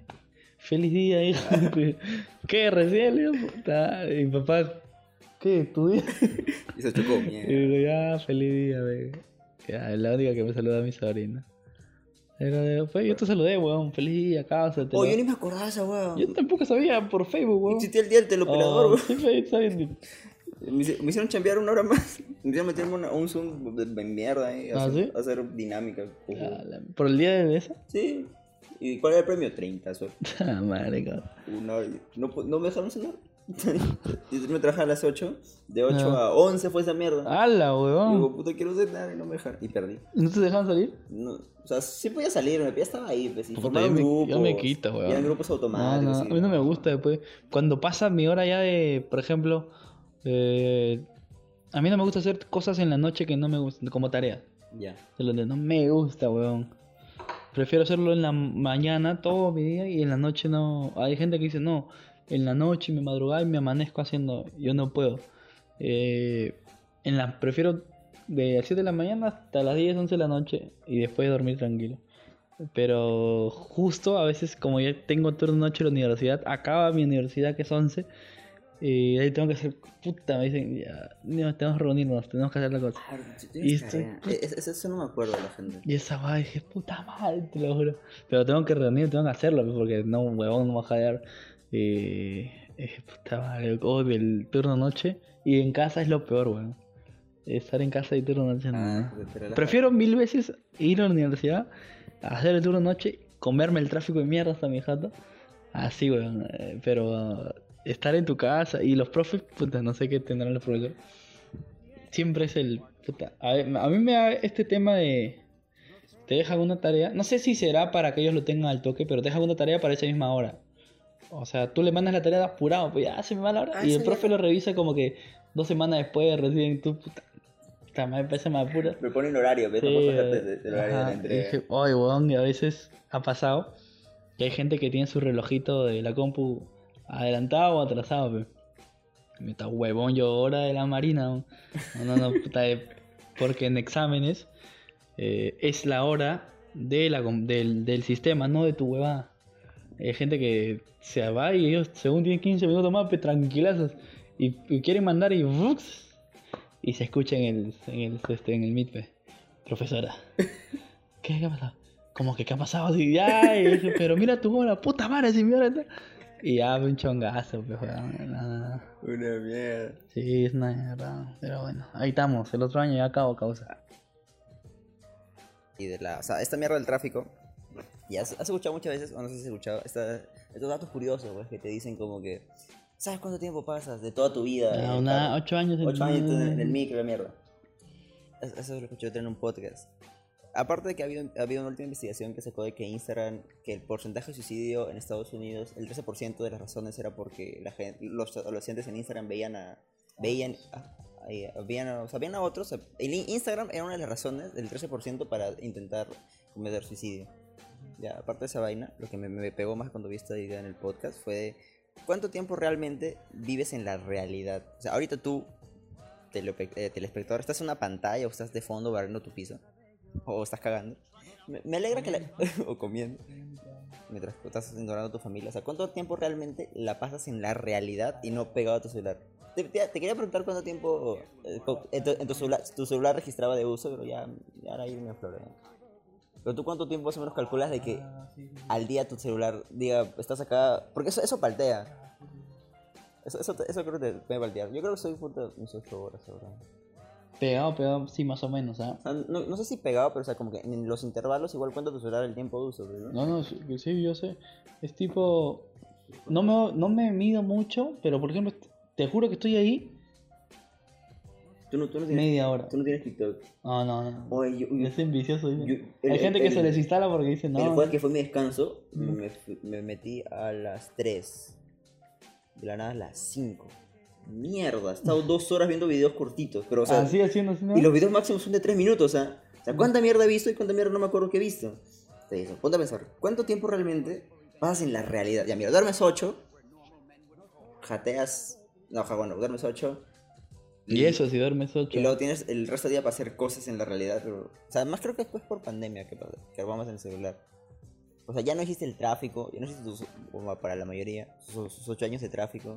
Feliz día, hija. ¿Qué? Recién, puta. Y mi papá, ¿qué? ¿Tu día? Y se chocó, Y mierda. digo, ya, feliz día, ve. Ya, es la única que me saluda a mi sobrina. Pero después yo te saludé, weón. Feliz día, casa. Oh, yo ni me acordaba de esa weón. Yo tampoco sabía por Facebook, weón. Existía el día del teleoperador, Oh, weón. sí. Me, hicieron chambear una hora más. Me hicieron meterme una- un Zoom de, de mierda ahí. ¿Ah, hacer, sí? hacer dinámica. Ya, la- ¿Por el día de esa? Sí. ¿Y cuál era el premio? 30 soles. Ah, madre, cabrón. Una hora y- no, pu- no me dejaron cenar. y me trabajar a las 8. De 8 Ah. a 11 fue esa mierda. ¡Hala, Y weón! digo, puta, quiero cenar y no me dejaron. Y perdí. ¿No te dejaban salir? No, o sea, sí podía salir, ya estaba ahí, pues, y Puta, formaron yo me- grupos. yo me quito, weón. y Eran grupos No, automáticos. no, a y- mí no me gusta después. Cuando pasa mi hora ya de, por ejemplo, eh, a mí no me gusta hacer cosas en la noche que no me gustan, como tarea. Ya. De lo no me gusta, weón. Prefiero hacerlo en la mañana todo mi día y en la noche no. Hay gente que dice, no, en la noche me madrugada y me amanezco haciendo. Yo no puedo. Eh, en la, prefiero de las 7 de la mañana hasta las 10, 11 de la noche y después dormir tranquilo. Pero justo a veces, como ya tengo turno noche en la universidad, acaba mi universidad que es 11. Y ahí tengo que hacer, puta, me dicen, ya, no, tenemos que reunirnos, tenemos que hacer la cosa. Claro, Y esto- tarea. E- es- Eso no me acuerdo de la gente. Y esa va, dije, puta madre, te lo juro. Pero tengo que reunir, tengo que hacerlo, pues, porque no, huevón, no me va a jadear. Y dije, puta madre, odio el turno noche. Y en casa es lo peor, weón. Estar en casa y turno noche no. Ah, la- Prefiero mil veces ir a la universidad, hacer el turno noche, comerme el tráfico de mierda hasta mi jato. Así, weón. eh, Pero estar en tu casa y los profes, puta, no sé qué tendrán los profesores. Siempre es el. Puta, a, ver, a mí me da este tema de. Te dejan una tarea. No sé si será para que ellos lo tengan al toque, pero te dejan una tarea para esa misma hora. O sea, tú le mandas la tarea de apurado, pues ya se me va la hora. Ah, y el profe ya. lo revisa como que dos semanas después recién tú, puta. Madre, parece me apura. Me ponen horario, ¿ves? Sí, del horario de la entrega. dije, Ay, weón, y a veces ha pasado que hay gente que tiene su relojito de la compu adelantado o atrasado, pe. Me está huevón yo hora de la marina. No, no, no, puta, eh, porque en exámenes eh, es la hora de la, del, del sistema, no de tu huevada. Hay gente que se va y ellos, según tienen 15 minutos más, pues tranquilazos. Y, y quieren mandar y ¡vux! y se escucha en el, en el, este, en el Meet, pe. Profesora. ¿Qué, ¿Qué ha pasado? Como que qué ha pasado? Y, ya, y dice, pero mira tu hora, puta madre, si mi hora está. Y ya, un chongazo, pues. Una mierda. Sí, es una mierda. Pero bueno, ahí estamos. El otro año ya acabo causa. Y de la, o sea, esta mierda del tráfico, ya has, has escuchado muchas veces, o no sé si has escuchado, esta- estos datos curiosos, pues, que te dicen como que, ¿sabes cuánto tiempo pasas de toda tu vida? Ya, el Ah, una, carro? ocho años en Ocho años en el, el micro. la mierda. Es- Eso lo escuché en un podcast. Aparte de que ha habido, ha habido una última investigación que sacó de que Instagram, que el porcentaje de suicidio en Estados Unidos, el 13% de las razones era porque la gente, los adolescentes en Instagram veían a... Veían a, a- veían a- otros. El in- Instagram era una de las razones del 13% para intentar cometer suicidio. Ya, aparte de esa vaina, lo que me, pegó más cuando vi esta idea en el podcast fue cuánto tiempo realmente vives en la realidad. O sea, ahorita tú, eh, telespectador, estás en una pantalla o estás de fondo barriendo tu piso o estás cagando. Me, me alegra que la... o comiendo. Mientras estás ignorando a tu familia. O sea, ¿cuánto tiempo realmente la pasas en la realidad y no pegado a tu celular? Te, te- te quería preguntar cuánto tiempo eh, en tu, en tu celular, tu celular registraba de uso, pero ya, ya ahora ahí me afloré. Pero tú cuánto tiempo más o menos calculas de que al día tu celular diga, estás acá, porque eso, eso paltea. Eso, eso, eso creo que te puede paltear. Yo creo que soy puta mis 8 horas ahora. Pegado, pegado, sí, más o menos, ¿ah? O sea, no, no sé si pegado, pero o sea, como que en los intervalos igual cuenta tu celular el tiempo de uso, ¿no? No, no, sí, sí, yo sé. Es tipo. No me, no me mido mucho, pero por ejemplo, te juro que estoy ahí Tú no, tú no tienes, media hora. tú no tienes TikTok. No, no, no. Oye, yo, yo- Es envicioso. dice. yo- el- Hay gente que el- se les instala porque dice, el no. jueves que fue mi descanso, Mm. me, me metí a las 3. De la nada a las 5. Mierda, he estado dos horas viendo videos cortitos. Pero, o sea, así haciendo, así, ¿no? Y los videos máximos son de 3 minutos, o sea, o sea, ¿cuánta mierda he visto y cuánta mierda no me acuerdo que he visto? Te digo, ponte a pensar, ¿cuánto tiempo realmente pasas en la realidad? Ya, mira, duermes 8, jateas, no, ja, bueno, duermes 8. Y eso, si duermes 8. Y luego tienes el resto del día para hacer cosas en la realidad. Pero, o sea, más creo que después por pandemia que, pa- que vamos en el celular. O sea, ya no existe el tráfico, ya no existe, tus- para la mayoría, sus, sus 8 años de tráfico.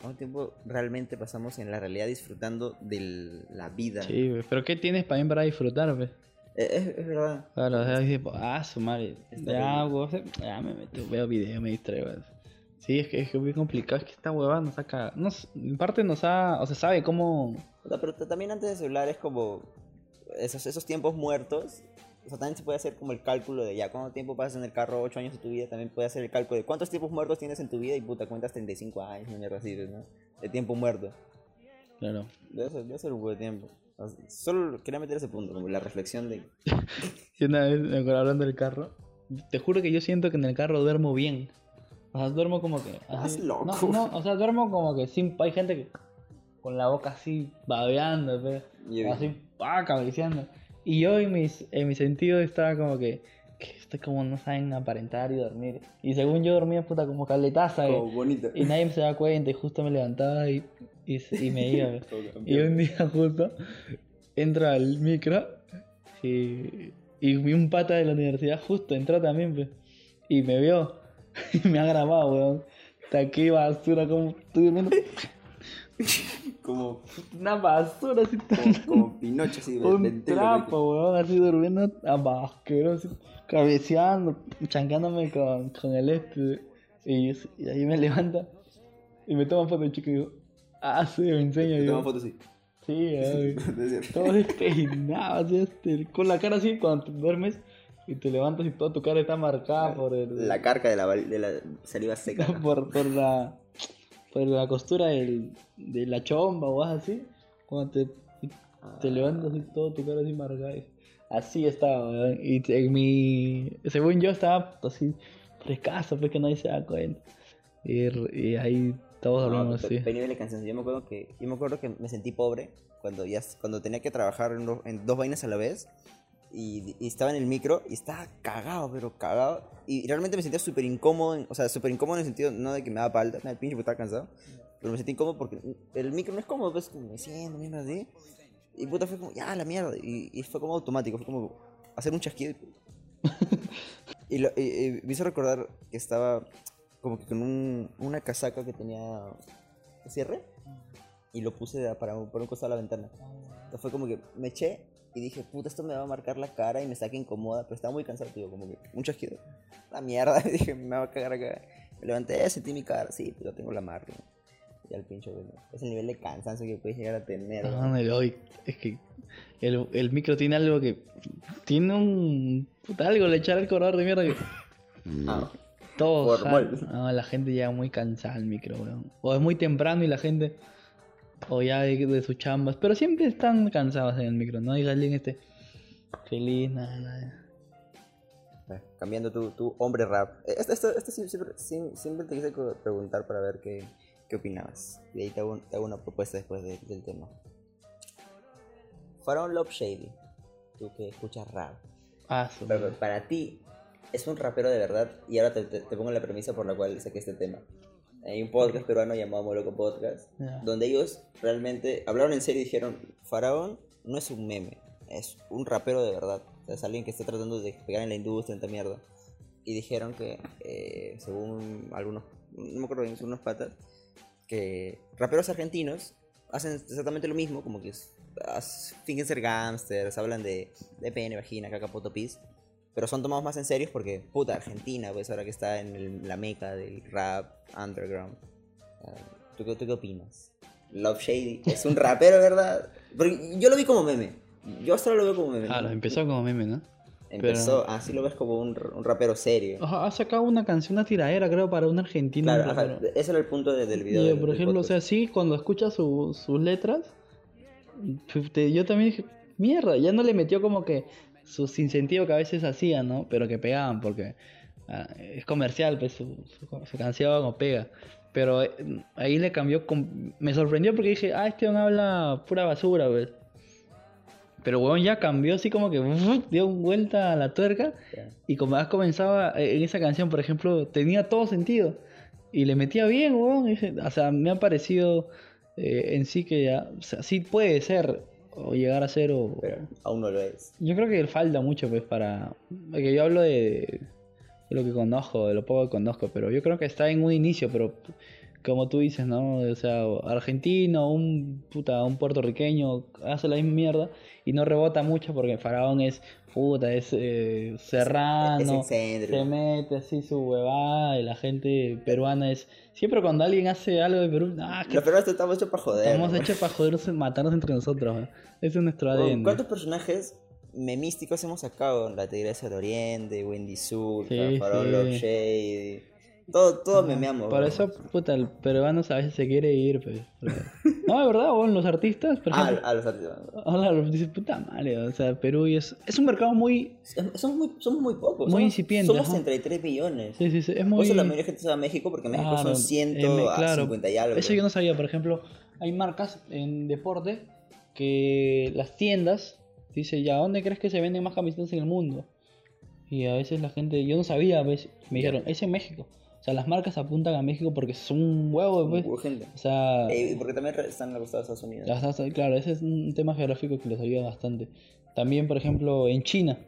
¿Cuánto tiempo realmente pasamos en la realidad disfrutando de la vida? Sí, pero ¿qué tienes también para disfrutar? Eh, Es, es verdad. Claro, o sea, ah, su madre, ya, ya me meto, veo video, me distraigo. Sí, es que es muy complicado, es que esta huevada nos saca, nos, en parte nos ha, o sea, sabe cómo, O sea, pero también antes del celular es como esos, esos tiempos muertos. O sea, también se puede hacer como el cálculo de ya cuánto tiempo pasas en el carro, 8 años de tu vida, también puede hacer el cálculo de cuántos tiempos muertos tienes en tu vida y puta, cuentas 35 años, una mierda así, ¿no? De tiempo muerto. Claro. Debe ser, debe ser un buen tiempo. O sea, solo quería meter ese punto, como la reflexión de... Y una vez, me acuerdo hablando del carro, te juro que yo siento que en el carro duermo bien. O sea, duermo como que. Estás loco. No, no, o sea, duermo como que sin. Hay gente que con la boca así babeando, pe, Y- o así, pa, cabeceando. Y yo en mis, en mi sentido estaba como que. Que estoy como no saben aparentar y dormir. Y según yo dormía puta como caletaza. Como eh. Y nadie se da cuenta y justo me levantaba y, y, y me iba. Y un día justo entro al micro y, y vi un pata de la universidad justo entró también, pues, y me vio y me ha grabado, weón. Hasta qué basura, como estoy durmiendo. Como, Una basura así como, como Pinocho, así, Un trapo, weón, así durmiendo asqueroso, cabeceando, chancándome con, con el este. Y, y ahí me levanta y me toma foto de chico y digo, ah, sí, me enseña. Y digo, fotos así. sí, cierto. todo despeinado, así, este, con la cara así cuando te duermes y te levantas y toda tu cara está marcada por el La carca de la, de la saliva seca. por, por la por la costura del, de la chomba o así cuando te, te levantas y todo tu cara así marcada así estaba weón. y en mi según yo estaba así frescazo pues que nadie se da cuenta y, y ahí todos pe- así pe- nivel de cansancio. Yo me acuerdo que yo me acuerdo que me sentí pobre cuando ya cuando tenía que trabajar en, en dos vainas a la vez y, y estaba en el micro y estaba cagado, pero cagado y realmente me sentía súper incómodo, o sea, súper incómodo en el sentido no de que me daba palta, el pinche porque estaba cansado, pero me sentí incómodo porque el micro no es cómodo, pues como me siento, mierda así. Y puta fue como, ya la mierda, y, y fue como automático, fue como hacer un chasquido. y, lo, y- me hizo recordar que estaba como que con un, una casaca que tenía cierre y lo puse para, por un costado de la ventana. Entonces fue como que me eché y dije, puta, esto me va a marcar la cara y me saca incómoda, pero estaba muy cansado, tío, como que un chasquido. La mierda, y dije, me va a cagar acá. Me levanté, sentí mi cara, sí, pero tengo la marca. Y al pincho, bueno, es el nivel de cansancio que puedes llegar a tener. No, ¿no? no, es que el, el micro tiene algo que. Tiene un. Puta, algo, le echar el corredor de mierda que. Ah, jal- No, la gente llega muy cansada al micro, weón. O es muy temprano y la gente. O ya de, de sus chambas. Pero siempre están cansados en el micro, ¿no? Y alguien este. Feliz, nada, nada. bueno, cambiando tu, tu hombre rap. Eh, Esto, esto, esto sí- siempre, sí- siempre te quise preguntar para ver qué, qué opinabas. Y ahí te hago, te hago una propuesta después de- del tema. Faraón Love Shady, tú que escuchas rap. Ah, madre. para ti, ¿es un rapero de verdad? Y ahora te, te- te pongo la premisa por la cual saqué este tema. Hay un podcast peruano llamado Moloco Podcast, Ya. donde ellos realmente hablaron en serio y dijeron, Faraón no es un meme, es un rapero de verdad. O sea, es alguien que está tratando de pegar en la industria, en esta mierda. Y dijeron que, eh, según algunos, no me acuerdo bien, unos patas, que raperos argentinos hacen exactamente lo mismo, como que fingen ser gangsters, hablan de, de pene, vagina, caca, poto, pis, pero son tomados más en serio porque, puta, Argentina, pues ahora que está en el- la meca del rap underground. Ah, ¿tú, qué- ¿Tú qué opinas? Love Shady es un rapero, ¿verdad? Porque yo lo vi como meme. Yo solo lo veo como meme. Claro, empezó como meme, ¿no? Empezó, así lo ves como un, rapero serio. Ajá, ha sacado una canción, una tiradera, creo, para un argentino. Claro, un ajá, ese era el punto de- del video. Y, del- por del ejemplo, o sea, sí, cuando escuchas su- sus letras, te- yo también dije, mierda, ya no le metió como que su sinsentido que a veces hacían, ¿no? Pero que pegaban, porque ah, es comercial, pues su, su- su canción o pega. Pero eh, ahí le cambió, me sorprendió porque dije, ah, este hombre habla pura basura, pues. Pero weón ya cambió así como que dio vuelta a la tuerca y como has comenzaba eh, en esa canción, por ejemplo, tenía todo sentido. Y le metía bien, weón. O sea, me ha parecido eh, en sí que ya, o sea, sí puede ser, o llegar a ser, o... Pero aún no lo es. Yo creo que falta mucho, pues, para... Porque yo hablo de, de lo que conozco, de lo poco que conozco, pero yo creo que está en un inicio, pero como tú dices, ¿no? O sea, argentino, un puta, un puertorriqueño hace la misma mierda y no rebota mucho porque Faraón es puta, es eh, serrano, Es excéntrico. se mete así su huevada y la gente peruana es... Siempre cuando alguien hace algo de Perú, ah, que Los peruanos estamos hechos para joder. estamos hechos para jodernos, matarnos entre nosotros, ¿no? Ese es nuestro ADN. ¿Cuántos personajes memísticos hemos sacado la Tigresa del Oriente, Wendy Zulka, Sí, Farol sí. Love Shady. Todo, todo memeamos. Por bro. eso, puta, el peruano a veces se quiere ir, pues. No, de verdad, bueno, los artistas, por Ah, ejemplo. a los artistas. Dice, puta madre, o sea, Perú y es, es un mercado muy. Somos muy, somos muy pocos. Muy somos, incipiente, Somos ajá. 33 millones. Sí, sí, sí, es Por muy. eso la mayoría de gente se va a México porque México son 100 em, a claro, 50 y algo. Eso yo no sabía, por ejemplo, hay marcas en deporte que las tiendas dice ya, ¿dónde crees que se venden más camisetas en el mundo? Y a veces la gente, yo no sabía, a veces me dijeron, es en México. O sea, las marcas apuntan a México porque son un huevo, pues. Urgente. O sea, Eh, y porque también están a los Estados Unidos. las claro, ese es un tema geográfico que les ayuda bastante. También, por ejemplo, en China.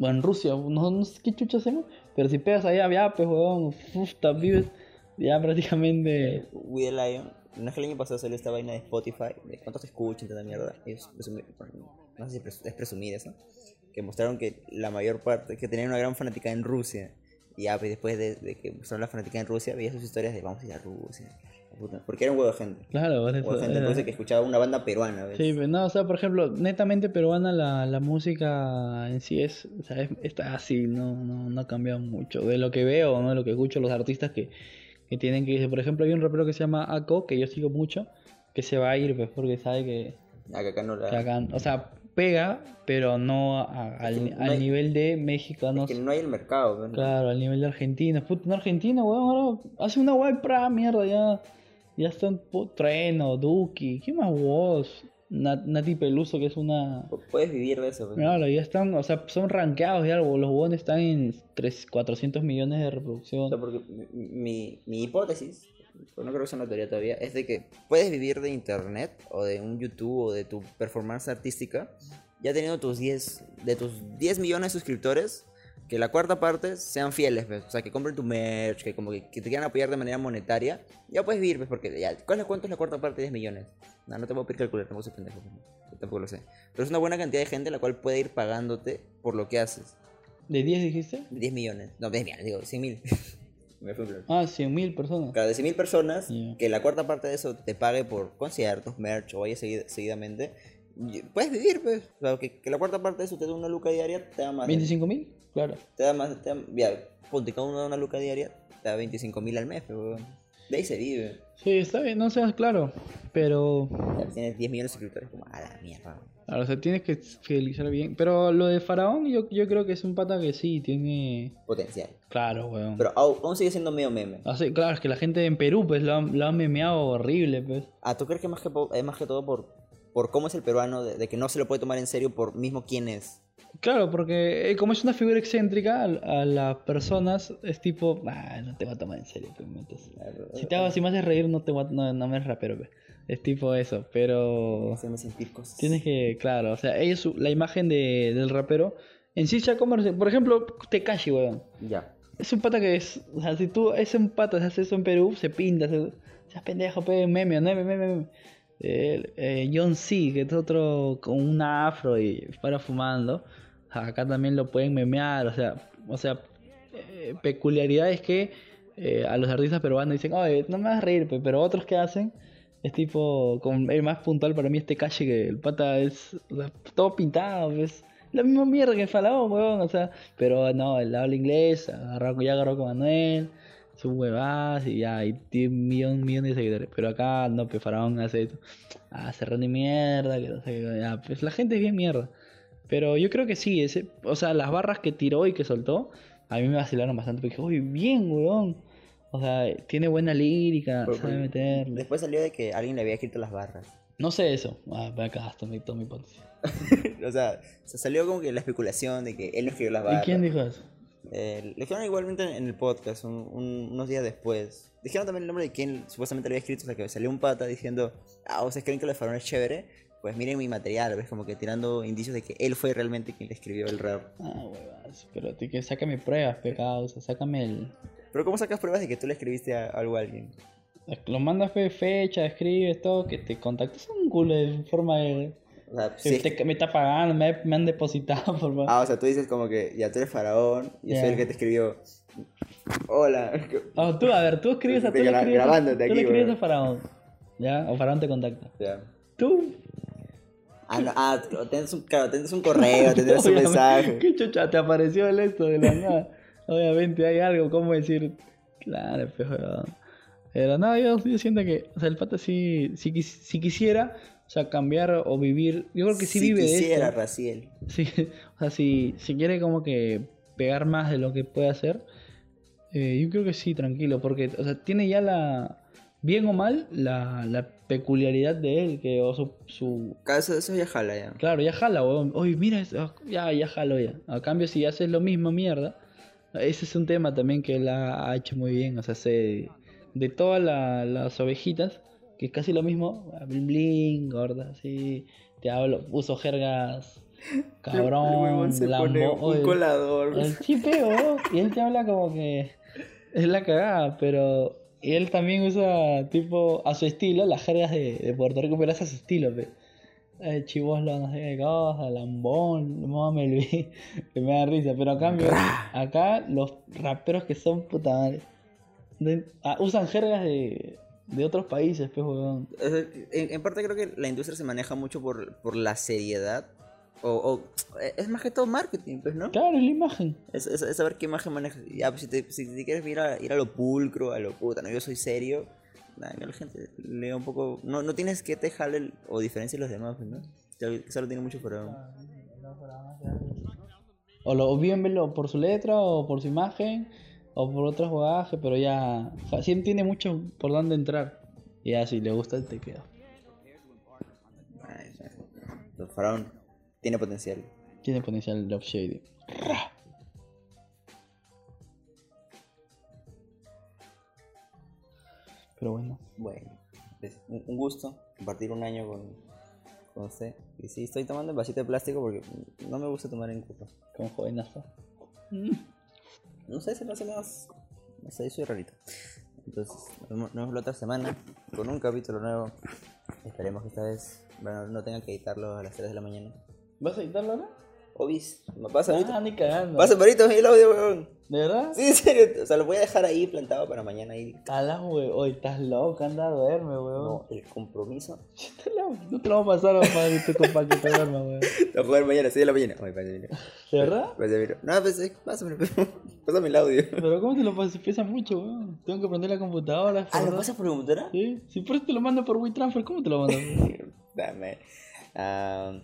O en Rusia, no, no sé qué chucha hacemos, pero si pegas allá, ya, pues, huevón, uf, ta- vives ya prácticamente... We the Lion. No es que el año pasado salió esta vaina de Spotify, de cuántos te escuchan, tanta mierda. Es presumir, no sé si es presumir eso. Que mostraron que la mayor parte, que tenían una gran fanática en Rusia. Y ya, pues después de, de que mostraron la fanática en Rusia, veía sus historias de vamos a ir a Rusia. puta. Porque era un huevo de gente. Claro, eso, huevo de gente era- Rusia que escuchaba una banda peruana. ¿ves? Sí, pero no, o sea, por ejemplo, netamente peruana la, la música en sí es, o sea, es- está así, no, no, no ha cambiado mucho. De lo que veo, ¿no? De lo que escucho, los artistas que, que tienen que irse. Por ejemplo, hay un rapero que se llama Ako, que yo sigo mucho, que se va a ir, pues, porque sabe que, Acá, acá no la. que acá, o sea, pega, pero no a- al, nivel de mexicanos. que no hay el mercado. Claro, al nivel de Argentina. Puta, en Argentina, weón, ahora hace una web pra mierda, ya. Ya están Treno, Duki, ¿qué más vos? Nat- Nati Peluso, que es una. Pu- Puedes vivir de eso. pues. Claro, ya están, o sea, son rankeados ya, los huevones están en 3, 400 millones de O reproducción. sea, porque mi, mi, mi hipótesis, pues no creo que sea una teoría todavía, es de que puedes vivir de internet o de un YouTube o de tu performance artística, ya teniendo tus 10, de tus 10 millones de suscriptores, que la cuarta parte sean fieles, pues. o sea, que compren tu merch, que como que, que te quieran apoyar de manera monetaria, ya puedes vivir, pues, porque ya, ¿cuál es, ¿cuánto es la cuarta parte de 10 millones? No, no te a pedir calcular, tampoco soy pendejo, pues, yo tampoco lo sé. Pero es una buena cantidad de gente la cual puede ir pagándote por lo que haces. ¿De 10 dijiste? 10 millones, no, 10 millones, digo, 100 mil. Fue un blur. Ah, 100 mil personas. Claro, de 100.000 personas, Ya. que la cuarta parte de eso te pague por conciertos, merch o vaya seguid- seguidamente, puedes vivir, pues. O sea, que, que la cuarta parte de eso te da una luca diaria, te da más. de- ¿25 mil? Claro. Te da más. Te da, ya, ponte, cada uno da una luca diaria, te da 25.000 al mes, pero de ahí se vive. Sí, está bien, no seas claro. Pero Ya tienes 10 millones de suscriptores, como a la mierda. Claro, o sea, tienes que fidelizar bien. Pero lo de Faraón, yo, yo creo que es un pata que sí, tiene. Potencial. Claro, weón. Pero aún, sigue siendo medio meme. Así, claro, es que la gente en Perú, pues, lo, han- lo han memeado horrible, pues. Ah, ¿tú crees que más que, es más que todo por, por cómo es el peruano, de, de que no se lo puede tomar en serio por mismo quién es? Claro, porque eh, como es una figura excéntrica, a, a las personas es tipo, ah, no te voy a tomar en serio, pues, metes. Si te hago, si me haces reír, no te voy a- no, no me rapero, pues. Es tipo eso, pero Hacerme sentir cosas. tienes que, claro, o sea, ellos, la imagen de, del rapero, en sí ya como, por ejemplo, Tekashi, weón. Ya. Es un pata que es, o sea, si tú es un pata, se hace eso en Perú, se pinta, se, seas pendejo, pe, meme, meme, meme, meme. Eh, eh, John C, que es otro con una afro y para fumando, acá también lo pueden memear, o sea, o sea, eh, peculiaridades que eh, a los artistas peruanos dicen, oye, no me vas a reír, pe", pero otros que hacen es tipo, con, el más puntual para mí este calle que el pata es todo pintado, pues. La misma mierda que el faraón, weón, o sea, pero no, él habla inglés, agarró, ya agarró con Manuel, sus huevadas y ya, y tiene millón, millón de seguidores. Pero acá no, pues faraón hace esto, ah, se de mierda, que no sé ya, pues la gente es bien mierda. Pero yo creo que sí, ese, o sea, las barras que tiró y que soltó, a mí me vacilaron bastante, porque uy, bien, weón. O sea, tiene buena lírica, sabe meterle. Después salió de que alguien le había escrito las barras. No sé eso. Ah, ven acá, hasta mi, toda mi hipótesis. o sea, se salió como que la especulación de que él escribió las ¿Y barras. quién dijo eso? Eh, lo dijeron igualmente en el podcast, un- un- unos días después. Dijeron también el nombre de quien supuestamente lo había escrito, o sea, que salió un pata diciendo, ah, ¿ustedes creen que lo de Farón es chévere? Pues miren mi material, ¿ves? Como que tirando indicios de que él fue realmente quien le escribió el rap. Ah, huevas. Pero que sácame pruebas, pecado. O sea, sácame el. Pero ¿cómo sacas pruebas de que tú le escribiste a- algo a alguien? Lo mandas fe, fecha, escribes todo, que te contactes. Es un culo de forma de. O sea, que sí es- te- me está pagando, me, me han depositado, por favor. Ah, o sea, tú dices como que ya tú eres faraón y Ya. soy el que te escribió. Hola. Oh, tú, a ver, tú escribes a tú gra- escribes, grabándote tú aquí, escribes a Faraón. ¿Ya? O Faraón te contacta. Ya. Tú. Ah, no, ah, tienes un, claro, tienes un correo, tendrás un mensaje. ¿Qué chucha te apareció el esto de la nada? Obviamente hay algo, ¿cómo decir? Claro, pero, pero no, yo, yo siento que, o sea, el pata sí, quis- sí quisiera, o sea, cambiar o vivir, yo creo que sí si vive de quisiera, esto. Raciel. Sí, o sea, si, si quiere como que pegar más de lo que puede hacer, eh, yo creo que sí, tranquilo, porque, o sea, tiene ya la, bien o mal, la, la peculiaridad de él, que, o su, su Eso, eso ya jala ya. Claro, ya jala, weón. Oye, mira, eso, ya, ya jalo ya. A cambio, si haces lo mismo, mierda. Ese es un tema también que él ha, hecho muy bien. O sea, se, de todas la- las ovejitas, que es casi lo mismo, bling bling, gorda, así. Te hablo, uso jergas, cabrón, se pone un oye, colador. el chipeo, y él te habla como que es la cagada, pero él también usa tipo a su estilo las jergas de, de Puerto Rico, pero es a su estilo, pe. Eh, chivoslo, no sé qué cosa, lambón, mame Luis, que me da risa, pero a cambio, acá los raperos que son puta madre, de- ah, usan jergas de, de otros países, pues, weón. En, en parte creo que la industria se maneja mucho por, por la seriedad. O, o- es más que todo marketing, pues, ¿no? Claro, es la imagen. Es, es- es saber qué imagen manejas. Ya, pues si te, si te quieres ir a, ir a lo pulcro, a lo puta, no, yo soy serio. La gente lea un poco. No, no tienes que te jale el- o diferencia los demás, pues, ¿no? Quizá lo tiene mucho para. O, lo, bien verlo por su letra, o por su imagen, o por otro jugaje, pero ya. siempre tiene mucho por dónde entrar. Y ya, si le gusta, te queda. Ay. El faraón tiene potencial. Tiene potencial Love Shady. Pero bueno. Bueno, es un gusto compartir un año con, con usted. Y sí, estoy tomando en vasito de plástico porque no me gusta tomar en copa. Como jovenazo. No sé, se me hace más. No sé, soy rarito. Entonces, nos vemos, nos vemos la otra semana con un capítulo nuevo. Esperemos que esta vez bueno, no tenga que editarlo a las 3 de la mañana. ¿Vas a editarlo ahora? Obis, me pasa ahorita. Ah, ni cagando. Pasa ahorita el audio, weón. ¿De verdad? Sí, en serio. O sea, lo voy a dejar ahí plantado para mañana ahí. A la we- Hoy estás loco, anda a duerme, weón. No, el compromiso. No te lo vamos a pasar para que te, para que te duerma, weón. Lo voy a ver mañana, 6 de la mañana. Ay, pásame, ¿De verdad? No, pues, eh, pásame, pásame el audio. Pero ¿cómo te lo pasas? Pesa mucho, weón. Tengo que prender la computadora. Ah, ¿lo pasas por computadora? Sí. Si por eso te lo mando por WeTransfer, ¿cómo te lo mando? Dame. Ah,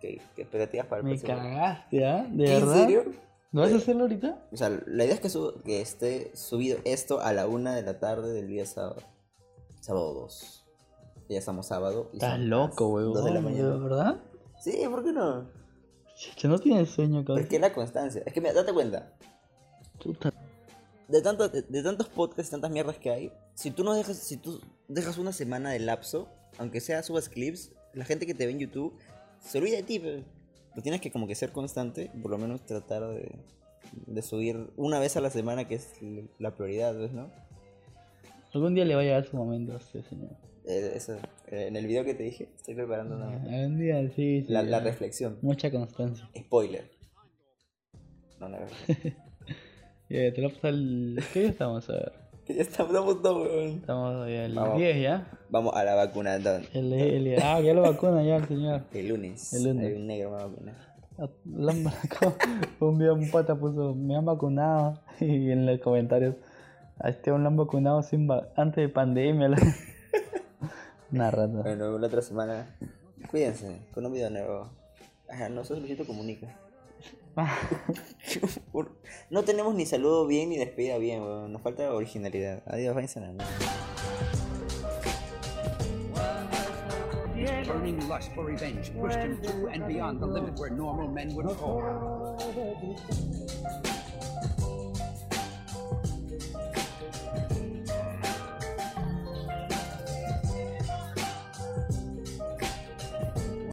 ¿qué, ¿Qué expectativas para el Me próximo? cagaste, ¿ah? ¿De ¿En verdad? serio? ¿No vas a hacerlo ahorita? O sea, la idea es que, que esté subido esto a la una de la tarde del día sábado. Sábado 2. Ya estamos sábado. y Estás son loco, weón. dos de la ¿De mañana. verdad? Sí, ¿por qué no? Che, no tienes sueño, cabrón. Porque la constancia. Es que, mira, date cuenta. Puta. De, tanto, de, de tantos podcasts y tantas mierdas que hay, si tú no dejas, si tú dejas una semana de lapso, aunque sea subas clips, la gente que te ve en YouTube se olvida de ti, pero Pero tienes que como que ser constante, por lo menos tratar de, de subir una vez a la semana, que es la prioridad, ¿ves, no? Algún día le va a llegar su momento a este señor. Eh, eso, eh, en el video que te dije, estoy preparando una- Algún día, sí, sí. la, la reflexión. Mucha constancia. Spoiler. No, no, no. Te lo pasa el... ¿Qué día estamos a ver? Ya estamos, todos, weón. Estamos ya el Vamos. 10 ya. Vamos a la vacuna, Don. El, el- ah, ya lo vacuna ya el señor. El lunes. El lunes. Hay un negro me va a vacunar. La han vacunado. Un día un pata puso, me han vacunado. Y en los comentarios, a este lo han vacunado sin va- antes de pandemia. la- Una rata. Bueno, la otra semana. Cuídense, con un video nuevo. Ajá, no soy Luisito Comunica. No tenemos ni saludo bien ni despedida bien, weón. Nos falta originalidad. Adiós, váyanse a la mierda. Burning lust for revenge pushed him to and beyond the limit where normal men would fall.